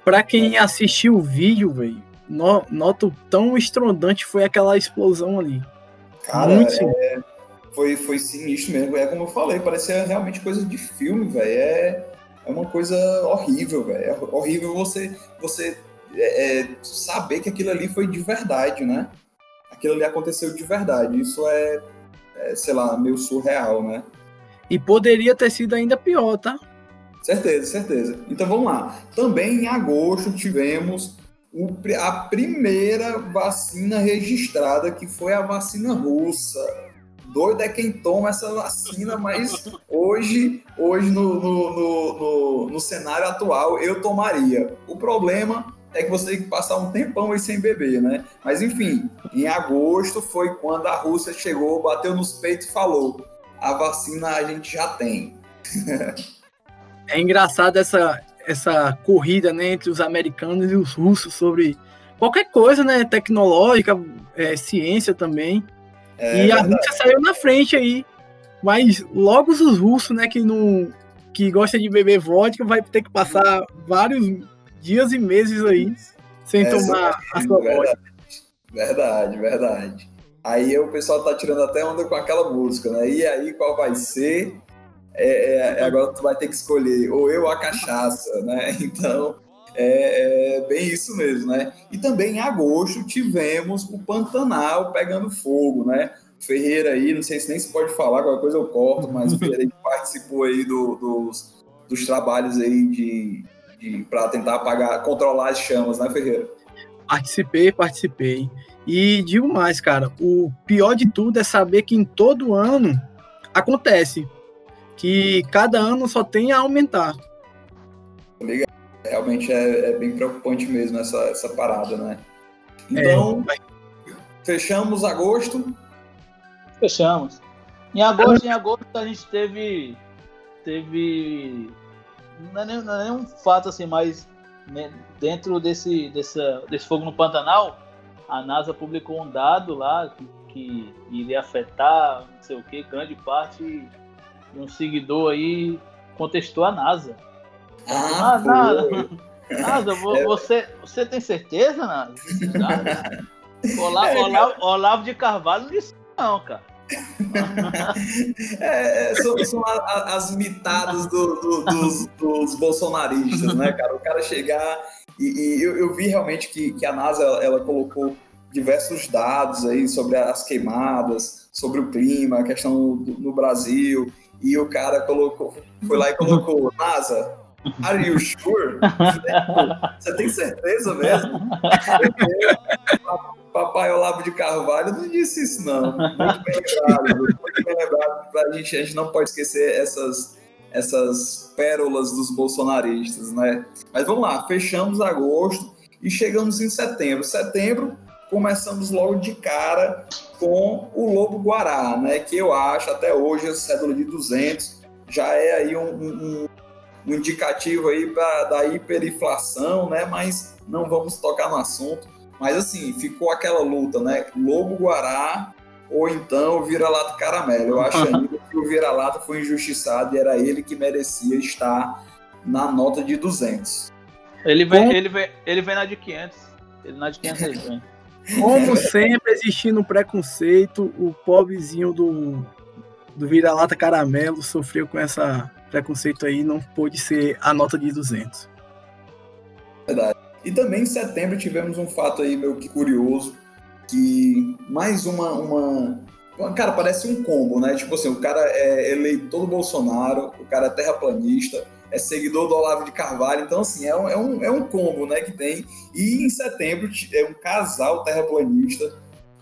Pra quem assistiu o vídeo, velho, no, nota tão estrondante foi aquela explosão ali. Cara, Muito é, foi, foi sinistro mesmo. É como eu falei, parecia realmente coisa de filme, velho. É, é uma coisa horrível, velho. É horrível você, você é, é, saber que aquilo ali foi de verdade, né? Aquilo ali aconteceu de verdade. Isso é, é, sei lá, meio surreal, né? E poderia ter sido ainda pior, tá? Certeza, certeza. Então vamos lá. Também em agosto tivemos o, a primeira vacina registrada, que foi a vacina russa. Doido é quem toma essa vacina, mas hoje, hoje no, no, no, no, cenário atual, eu tomaria. O problema é que você tem que passar um tempão aí sem beber, né? Mas enfim, em agosto foi quando a Rússia chegou, bateu nos peitos e falou: a vacina a gente já tem. <laughs> é engraçado essa, essa corrida né, entre os americanos e os russos sobre qualquer coisa, né? Tecnológica, é, ciência também. É, e a Rússia saiu na frente aí. Mas logo os russos, né, que não que gosta de beber vodka, vai ter que passar vários dias e meses aí sem Essa tomar é a sua verdade, vodka. Verdade, verdade. Aí o pessoal tá tirando até onda com aquela música, né? E aí qual vai ser? É, é, agora tu vai ter que escolher ou eu ou a cachaça, né? <laughs> Então é, é, bem isso mesmo, né? E também em agosto tivemos o Pantanal pegando fogo, né? Ferreira aí, não sei se nem se pode falar, qualquer coisa eu corto, mas o <laughs> Ferreira participou aí do, dos, dos trabalhos aí de, de para tentar apagar, controlar as chamas, né, Ferreira? Participei, participei. E digo mais, cara, o pior de tudo é saber que em todo ano acontece que cada ano só tem a aumentar. Realmente é, é bem preocupante mesmo essa, essa parada, né? Então, é. fechamos agosto. Fechamos. Em agosto, em agosto a gente teve. Teve. Não é, nem, não é nenhum fato assim, mas né, dentro desse, desse, desse fogo no Pantanal, a NASA publicou um dado lá que, que iria afetar, não sei o que, grande parte um seguidor aí contestou a NASA. Ah, ah NASA, NASA é. você, você tem certeza, NASA? <laughs> Olavo, é, Olavo, Olavo de Carvalho não disse não, cara. <laughs> É, é, são, são as mitadas do, do, dos, dos, bolsonaristas, né, cara? O cara chegar e, e eu, eu, vi realmente que, que a NASA ela, ela, colocou diversos dados aí sobre as queimadas, sobre o clima, a questão do, no Brasil e o cara colocou, foi lá e colocou, NASA, are you sure? Você tem certeza mesmo? <laughs> Papai Olavo de Carvalho não disse isso, não. Muito bem lembrado, muito bem lembrado. Pra gente, a gente não pode esquecer essas, essas pérolas dos bolsonaristas, né? Mas vamos lá, fechamos agosto e chegamos em setembro. Setembro, começamos logo de cara com o Lobo Guará, né? Que eu acho até hoje a cédula de 200 já é aí um, um, um indicativo aí para da hiperinflação, né? Mas não vamos tocar no assunto. Mas assim, ficou aquela luta, né? Lobo Guará ou então o vira-lata caramelo. Eu acho ainda que o vira-lata foi injustiçado e era ele que merecia estar na nota de 200. Ele vem, ele vem, ele vem na de 500. Ele na de 500 ele vem. Como sempre, existindo um preconceito, o pobrezinho do, do vira-lata caramelo sofreu com essa preconceito aí, não pôde ser a nota de 200. Verdade. E também em setembro tivemos um fato aí meio que curioso, que mais uma, uma Cara, parece um combo, né? Tipo assim, o cara é eleitor do Bolsonaro, o cara é terraplanista, é seguidor do Olavo de Carvalho, então assim, é um, é um, é um combo né, que tem. E em setembro, é um casal terraplanista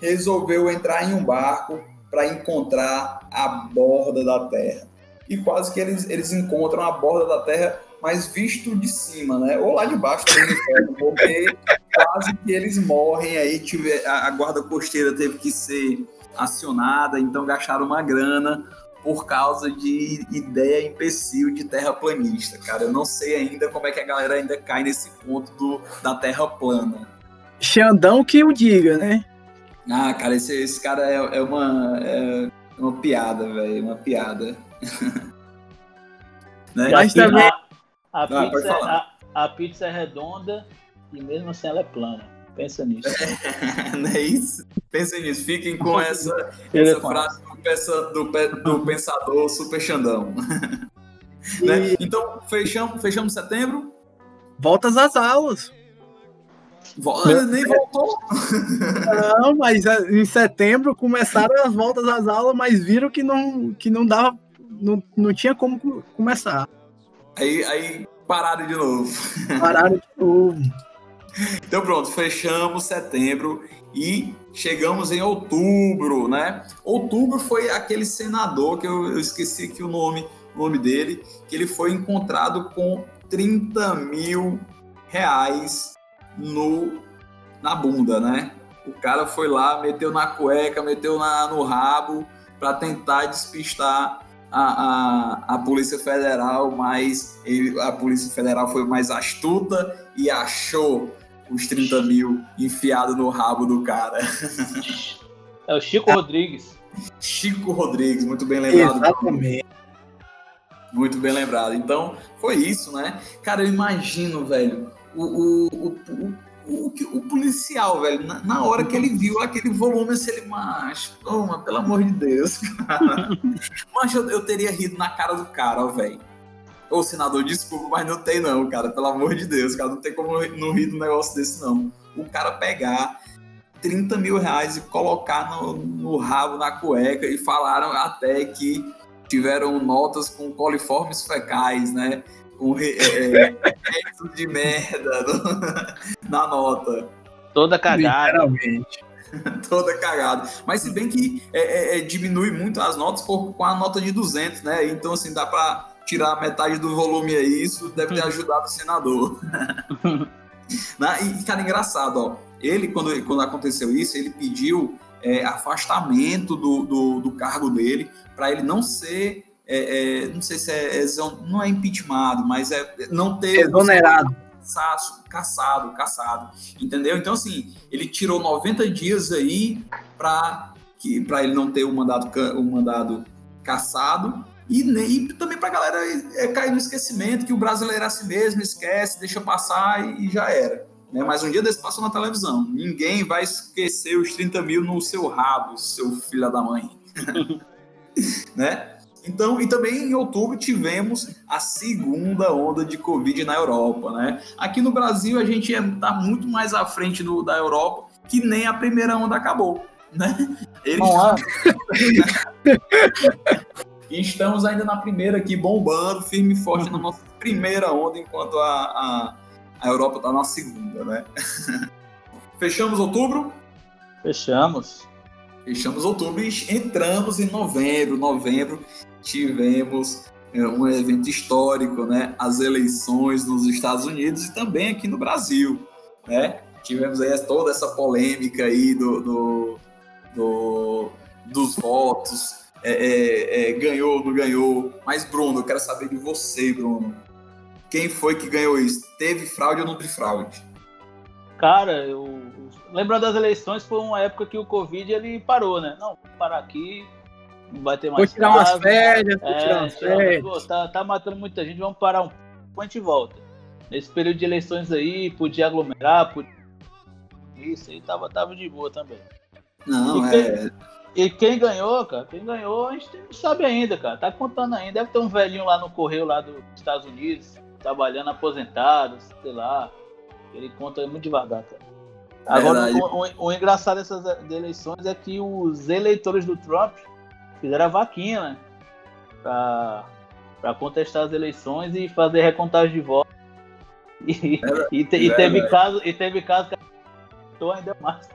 resolveu entrar em um barco para encontrar a borda da Terra. E quase que eles, eles encontram a borda da Terra, mas visto de cima, né? Ou lá de baixo também porque quase que eles morrem aí, tive, a, a guarda costeira teve que ser acionada, então gastaram uma grana por causa de ideia imbecil de terraplanista, cara. Eu não sei ainda como é que a galera ainda cai nesse ponto do, da terra plana. Xandão que o diga, né? Ah, cara, esse, esse cara é, é uma, é uma piada, velho, uma piada. <laughs> né? Mas também... A, a, ah, pizza, é, a, a pizza é redonda e mesmo assim ela é plana. Pensa nisso. <laughs> não é isso? Pensem nisso. Fiquem com <laughs> essa, essa frase do, do, do pensador Super Xandão. <laughs> né? Então, fechamos, fechamos setembro? Voltas às aulas. Nem voltou. <laughs> Não, mas é, em setembro começaram as voltas às aulas, mas viram que não, que não dava, não, não tinha como começar. Aí, aí pararam de novo. Pararam de novo. <laughs> Então pronto, fechamos setembro e chegamos em outubro, né? Outubro foi aquele senador que eu, eu esqueci aqui o nome, o nome dele, que ele foi encontrado com 30 mil reais no, na bunda, né? O cara foi lá, meteu na cueca, meteu na, no rabo para tentar despistar a, a, a Polícia Federal, mas ele, a Polícia Federal foi mais astuta e achou os 30 mil enfiado no rabo do cara. É o Chico Rodrigues. Chico Rodrigues, muito bem lembrado. Exatamente. Muito bem lembrado. Então, foi isso, né? Cara, eu imagino, velho, o, o, o, o, o policial, velho, na, na, hora que ele viu aquele volume, assim, ele, macho, toma, pelo amor de Deus, cara. <laughs> mas eu, eu, teria rido na cara do cara, ó, velho. Ô, senador, desculpa, mas não tem não, cara, pelo amor de Deus, cara, não tem como não rir do negócio desse, não. O cara pegar 30 mil reais e colocar no, no rabo, na cueca, e falaram até que tiveram notas com coliformes fecais, né? com é, é, de merda no, <laughs> na nota. Toda cagada. Literalmente. <laughs> Toda cagada. Mas se bem que é, é, é, diminui muito as notas por, com a nota de 200, né? Então, assim, dá para tirar metade do volume aí. Isso deve ter ajudado o senador. <laughs> né? E, cara, engraçado, ó. Ele, quando, quando aconteceu isso, ele pediu é, afastamento do, do, do cargo dele para ele não ser é, é, não sei se é, não é impeachment, mas é não ter exonerado. Caçado, caçado, caçado, entendeu? Então, assim, ele tirou 90 dias aí para para ele não ter o mandado, o mandado caçado e, e também para a galera é, cair no esquecimento que o brasileiro é assim mesmo, esquece, deixa passar e, e já era. Né? Mas um dia desse passou na televisão. Ninguém vai esquecer os 30 mil no seu rabo, seu filho da mãe. <laughs> né? Então, e também em outubro tivemos a segunda onda de Covid na Europa, né? Aqui no Brasil a gente está muito mais à frente do, da Europa, que nem a primeira onda acabou, né? Eles... <laughs> e estamos ainda na primeira aqui, bombando, firme e forte na nossa primeira onda, enquanto a, a, a Europa está na segunda, né? <laughs> Fechamos outubro? Fechamos. Fechamos outubro e entramos em novembro. Novembro tivemos é, um evento histórico, né? As eleições nos Estados Unidos e também aqui no Brasil, né? Tivemos aí toda essa polêmica aí do, do, do dos votos, é, é, é, ganhou, não ganhou. Mas, Bruno, eu quero saber de você, Bruno. Quem foi que ganhou isso? Teve fraude ou não teve fraude? Cara, eu lembrando das eleições, foi uma época que o Covid ele parou, né? Não, vou parar aqui, não vai ter mais. Vou tirar umas férias, vou é, tirar umas férias. Pô, tá, tá matando muita gente, vamos parar um pouco, a gente volta. Nesse período de eleições aí, podia aglomerar, podia... isso aí tava, tava de boa também. Não, e é. E quem ganhou, cara, quem ganhou, a gente não sabe ainda, cara. Tá contando ainda. Deve ter um velhinho lá no correio lá dos Estados Unidos, trabalhando aposentado, sei lá. Ele conta muito devagar, cara. Agora, o, o, o, engraçado dessas eleições é que os eleitores do Trump fizeram a vaquinha, né? Pra, pra contestar as eleições e fazer recontagem de votos. E, é, <laughs> e, te, e, teve caso, e teve caso que tô ainda mais.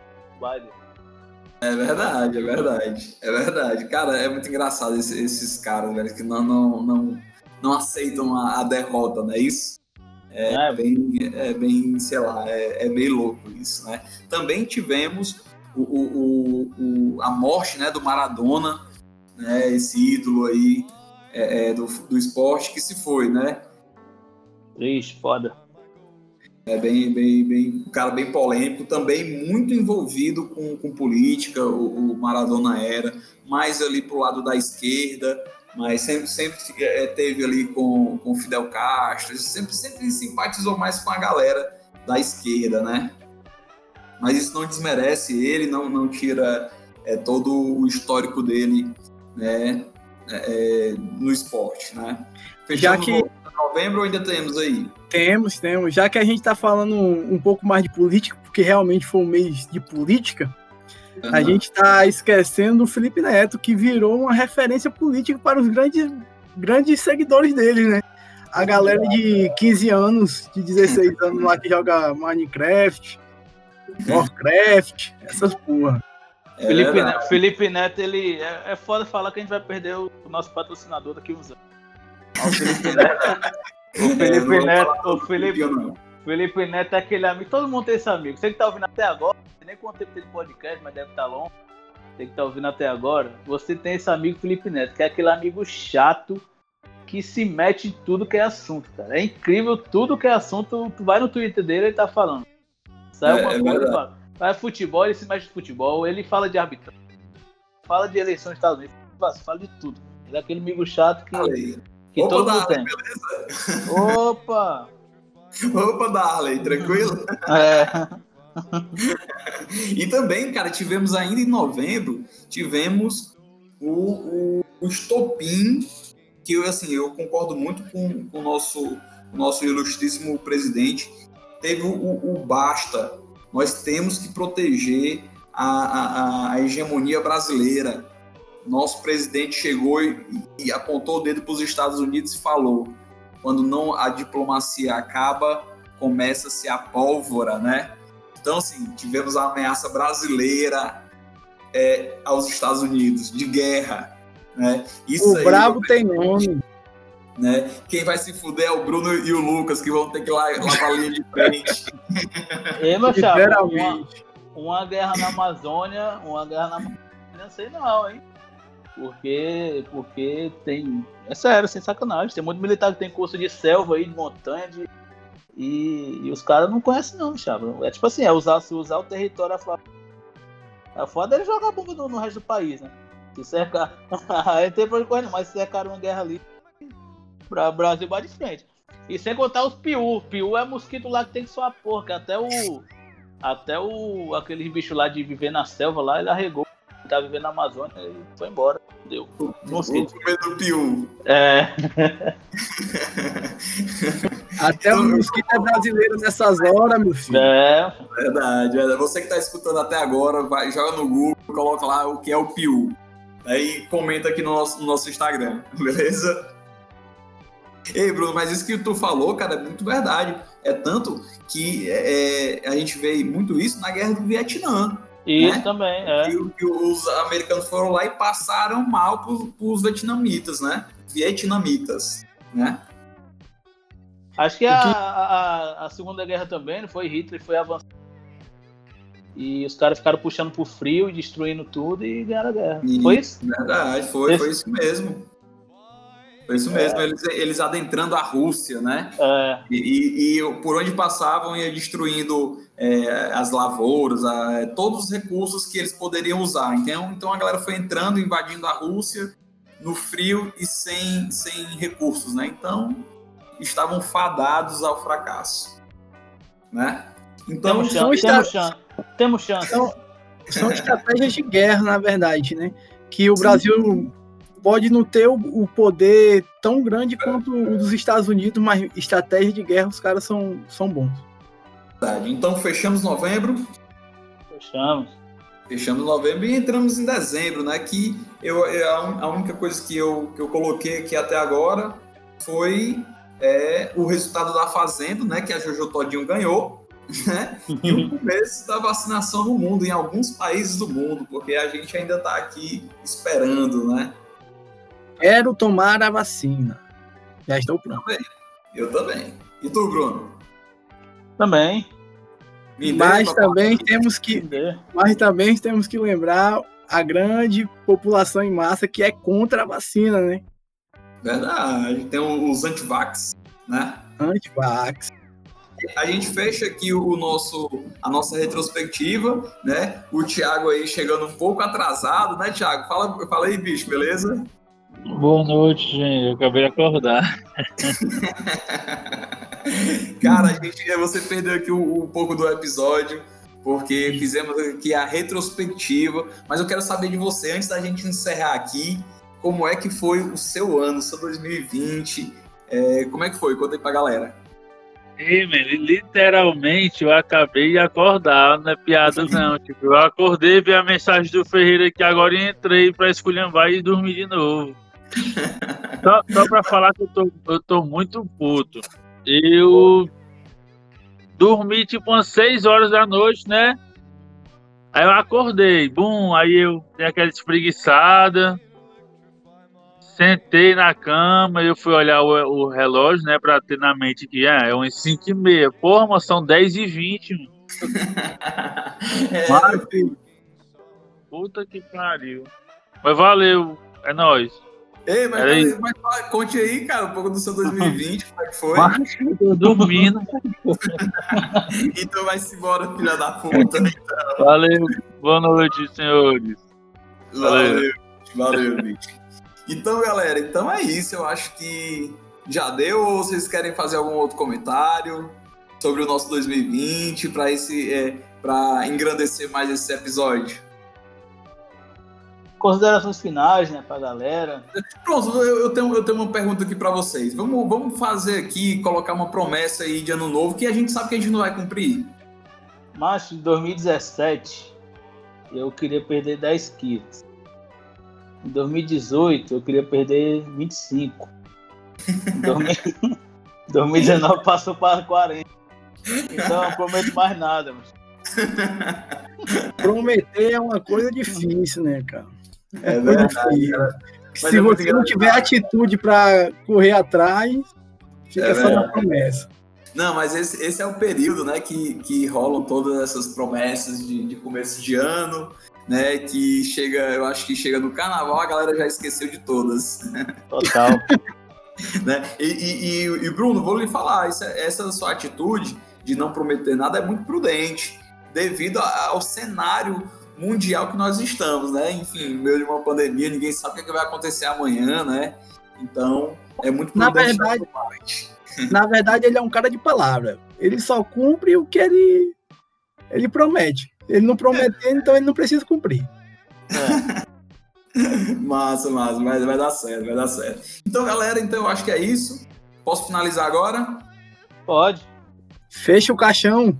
É verdade, é verdade. É verdade. Cara, é muito engraçado esses, esses caras, velho, que não, não, não, não aceitam a, a derrota, não é isso? É, é, bem, é bem, sei lá, é, é meio louco isso, né? Também tivemos o, o, o, a morte né, do Maradona, né, esse ídolo aí é, é, do, do esporte que se foi, né? Ixi, foda. É bem, bem, bem, um cara bem polêmico, também muito envolvido com, com política, o, o Maradona era, mais ali pro lado da esquerda, mas sempre, sempre é, teve ali com, com Fidel Castro, sempre, sempre simpatizou mais com a galera da esquerda, né? Mas isso não desmerece ele, não, não tira é, todo o histórico dele né, é, é no esporte, né? Fechamos Já que... novembro ainda temos aí? Temos, temos. Já que a gente está falando um, um, pouco mais de política, porque realmente foi um mês de política, uhum. a gente está esquecendo o Felipe Neto, que virou uma referência política para os grandes, grandes seguidores dele, né? A galera de 15 anos, de 16 anos lá que joga Minecraft, Warcraft, essas porra. É Felipe, Neto, Felipe Neto, ele é, é foda falar que a gente vai perder o nosso patrocinador daqui uns anos. O Felipe Neto, <laughs> o Felipe é, Neto, o Felipe, Felipe Neto é aquele amigo, todo mundo tem esse amigo. Você que tá ouvindo até agora, nem quanto tempo tem de podcast, mas deve estar tá longo. Você que tá ouvindo até agora, você tem esse amigo Felipe Neto, que é aquele amigo chato que se mete em tudo que é assunto, cara. É incrível tudo que é assunto. Tu vai no Twitter dele e tá falando. Sai uma é, é coisa, fala. Vai futebol, ele se mexe em futebol, ele fala de arbitragem, fala de eleições dos Estados Unidos, fala de tudo. Ele é aquele amigo chato que, que Opa, todo mundo tem. Beleza? Opa! <laughs> Opa, Darley, tranquilo? É. e também, cara, tivemos ainda em novembro, tivemos o, o, o estopim, que eu, assim, eu concordo muito com, com o nosso, o nosso ilustríssimo presidente, teve o, o basta, nós temos que proteger a, a, a hegemonia brasileira. Nosso presidente chegou e, e apontou o dedo para os Estados Unidos e falou: quando não a diplomacia acaba, começa-se a pólvora, né? Então, assim, tivemos a ameaça brasileira é, aos Estados Unidos de guerra. Né? Isso o aí, brabo tem nome. Né? Quem vai se fuder é o Bruno e o Lucas, que vão ter que ir lá lavar a linha de frente. <laughs> Ei, meu chapa, uma, uma guerra na Amazônia, uma guerra na Amazônia, não sei não, hein? Porque, porque tem. É sério, sem sacanagem. Tem muito militar que tem curso de selva aí, de montanha, de, e, e os caras não conhecem, não, chapa. É tipo assim, é usar, se usar o território a foda. A foda é jogar bomba no, no resto do país, né? Se cercar. <laughs> Aí tem problema, mas se cercar uma guerra ali, Pra Brasil vai de frente. E sem contar os piu. Piu é mosquito lá que tem que suar porra, que até o. Até o. aquele bicho lá de viver na selva lá, ele arregou. Tá vivendo na Amazônia e foi embora. Deu. Mosquito. O medo do piu. É. <laughs> até o mosquito é brasileiro nessas horas, meu filho. É. Verdade, verdade. Você que tá escutando até agora, vai, joga no Google, coloca lá o que é o piu. Aí comenta aqui no nosso, no nosso Instagram, <laughs> beleza? Ei, Bruno, mas isso que tu falou, cara, é muito verdade. É tanto que é, é a gente vê muito isso na guerra do Vietnã. Isso né? também, é. Que, que, os americanos foram lá e passaram mal para os vietnamitas, né? Vietnamitas, né? Acho que a, a, a, Segunda Guerra também, não foi? Hitler foi avançando. E os caras ficaram puxando pro frio e destruindo tudo e ganharam a guerra. E, foi isso? Verdade, foi, Esse... foi isso mesmo. Foi isso mesmo, é. eles, eles adentrando a Rússia, né? É. E, e, por onde passavam ia destruindo é, as lavouras, a, todos os recursos que eles poderiam usar. Então, então a galera foi entrando, invadindo a Rússia no frio e sem, sem recursos, né? Então estavam fadados ao fracasso, né? Então temos chance, temos chance. Temos chance. São, são estratégias de guerra, na verdade, né? Que o Sim. Brasil pode não ter o, o, poder tão grande quanto o dos Estados Unidos, mas estratégia de guerra os caras são, são bons. Então fechamos novembro. Fechamos. Fechamos novembro e entramos em dezembro, né? Que eu, é a única coisa que eu, que eu coloquei aqui até agora foi é, o resultado da Fazenda, né? Que a Jojo Todinho ganhou. <laughs> Né? E o <laughs> começo da vacinação no mundo, em alguns países do mundo, porque a gente ainda está aqui esperando, né? Quero tomar a vacina. Já estou pronto. Também. Eu também. E tu, Bruno? Também. Mas também temos que, mas também temos que lembrar a grande população em massa que é contra a vacina, né? Verdade. Tem os antivax, né? Antivax. A gente fecha aqui o nosso, a nossa retrospectiva, né? O Thiago aí chegando um pouco atrasado, né, Thiago? Fala, fala aí, bicho, beleza? Boa noite, gente. Eu acabei de acordar. <laughs> Cara, a gente, você perdeu aqui um, um, pouco do episódio, porque fizemos aqui a retrospectiva. Mas eu quero saber de você, antes da gente encerrar aqui, como é que foi o seu ano, seu 2020? É, como é que foi? Conta aí pra galera. Ei, man, literalmente eu acabei de acordar, não é piada não. Tipo, eu acordei, vi a mensagem do Ferreira que agora entrei pra esculhambar e dormir de novo. Só, só pra falar que eu tô, eu tô muito puto. Eu dormi tipo umas 6 horas da noite, né? Aí eu acordei, bum, aí eu dei aquela espreguiçada, Sentei na cama, eu fui olhar o, o relógio, né, pra ter na mente que ah, é umas 5 e meia. Porra, mas são 10 e 20. <laughs> é, mas, puta que pariu. Mas valeu, é nóis. Ei, mas, mas, mas, mas, conte aí, cara, um pouco do seu 2020, como é que foi? Tô dormindo. <laughs> então vai-se embora, filha da puta. Então. Valeu, boa noite, senhores. Valeu, valeu. Então, galera, então é isso. Eu acho que já deu. Ou vocês querem fazer algum outro comentário sobre o nosso 2020 para esse, é, para engrandecer mais esse episódio? Considerações finais, né, para a galera. Pronto, eu, eu, tenho, eu tenho uma pergunta aqui para vocês. Vamos, vamos fazer aqui, colocar uma promessa aí de ano novo que a gente sabe que a gente não vai cumprir. Mas em 2017, eu queria perder 10 quilos. Em 2018 eu queria perder 25. Em 2019 passou para 40. Então não prometo mais nada. Mas... Prometer é uma coisa difícil, né, cara? É, é verdade, Se é você não tiver atitude para correr atrás, fica é só na promessa. Não, mas esse, esse, é o período, né, que, que rolam todas essas promessas de, de começo de ano, né? Que chega, eu acho que chega no carnaval, a galera já esqueceu de todas. <laughs> Total. né? E, e, e, Bruno, vou lhe falar, essa, essa sua atitude de não prometer nada é muito prudente, devido ao cenário mundial que nós estamos, né? Enfim, no meio de uma pandemia, ninguém sabe o que, é que vai acontecer amanhã, né? Então, é muito. Na verdade, <laughs> na verdade, ele é um cara de palavra. Ele só cumpre o que ele, ele promete. Ele não prometeu, então ele não precisa cumprir. É. <laughs> massa, massa, vai, vai dar certo, vai dar certo. Então, galera, então eu acho que é isso. Posso finalizar agora? Pode. Fecha o caixão.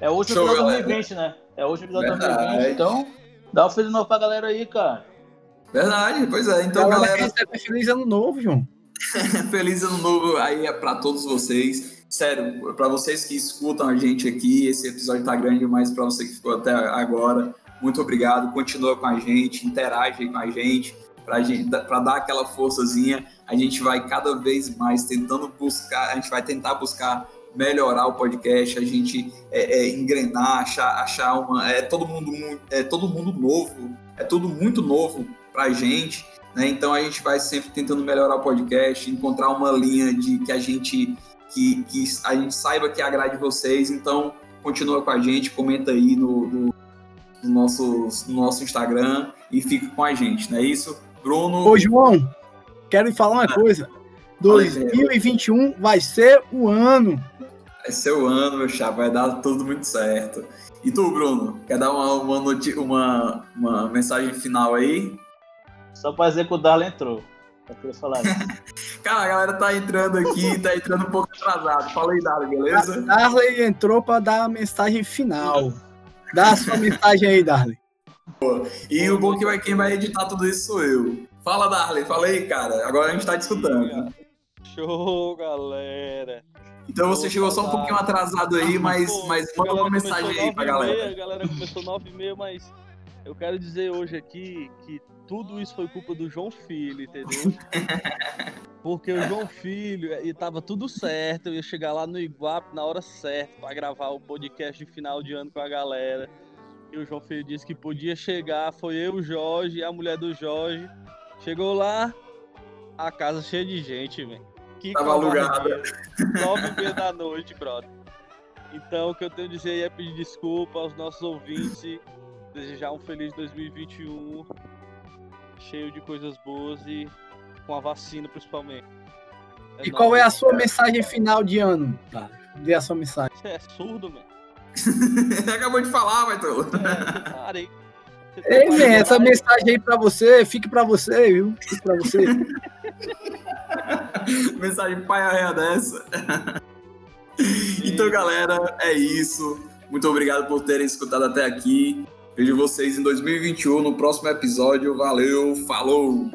É o último Show, episódio galera. 2020, né? É o último episódio 2020. Então, dá um feliz novo pra galera aí, cara. Verdade, pois é. Então, galera. galera... Feliz ano novo, João. <laughs> feliz ano novo aí é pra todos vocês. Sério, para vocês que escutam a gente aqui, esse episódio tá grande, mas para você que ficou até agora, muito obrigado. Continua com a gente, interage com a gente, para dar aquela forçazinha. A gente vai cada vez mais tentando buscar, a gente vai tentar buscar melhorar o podcast, a gente é, é, engrenar, achar, achar uma. É todo mundo é todo mundo novo, é tudo muito novo para a gente. Né? Então a gente vai sempre tentando melhorar o podcast, encontrar uma linha de que a gente que, que a gente saiba que agrade vocês. Então, continua com a gente, comenta aí no, no, no, nosso, no nosso Instagram e fica com a gente, não é isso? Bruno. Ô, João, quero falar uma ah, coisa. 2021 vai ser o ano. Vai ser o ano, meu chapa, vai dar tudo muito certo. E tu, Bruno, quer dar uma, uma, uma, uma mensagem final aí? Só pra dizer que o Darla entrou. Eu falar. <laughs> Cara, a galera tá entrando aqui, tá entrando um pouco atrasado. Fala aí, Darley, beleza? Darley entrou pra dar a mensagem final. Dá a sua mensagem aí, Darley. E o bom é que vai, quem vai editar tudo isso sou eu. Fala, Darley, fala aí, cara. Agora a gente tá discutindo. Show, galera. Então você chegou só um pouquinho atrasado aí, mas, Pô, mas manda uma mensagem aí pra galera. Meia, a galera começou 9 e meia, mas eu quero dizer hoje aqui que tudo isso foi culpa do João Filho, entendeu? <laughs> Porque o João Filho, e tava tudo certo, eu ia chegar lá no Iguape na hora certa para gravar o podcast de final de ano com a galera. E o João Filho disse que podia chegar, foi eu, o Jorge e a mulher do Jorge. Chegou lá, a casa cheia de gente, velho. Que Tava alugada. Nove e meia da noite, brother. Então, o que eu tenho a dizer é pedir desculpa aos nossos ouvintes, desejar um feliz 2021 cheio de coisas boas e com a vacina principalmente. É e qual é a sua mensagem final de ano? Tá, dê a sua mensagem. Você é surdo, mano. <laughs> Acabou de falar, Maitolo. É, parei. Ei, man, essa mensagem aí pra você, fique pra você, viu? Fique pra você. <laughs> <laughs> mensagem paia dessa. <laughs> Então, galera, é isso. Muito obrigado por terem escutado até aqui. Vejo vocês em 2021 no próximo episódio. Valeu, falou!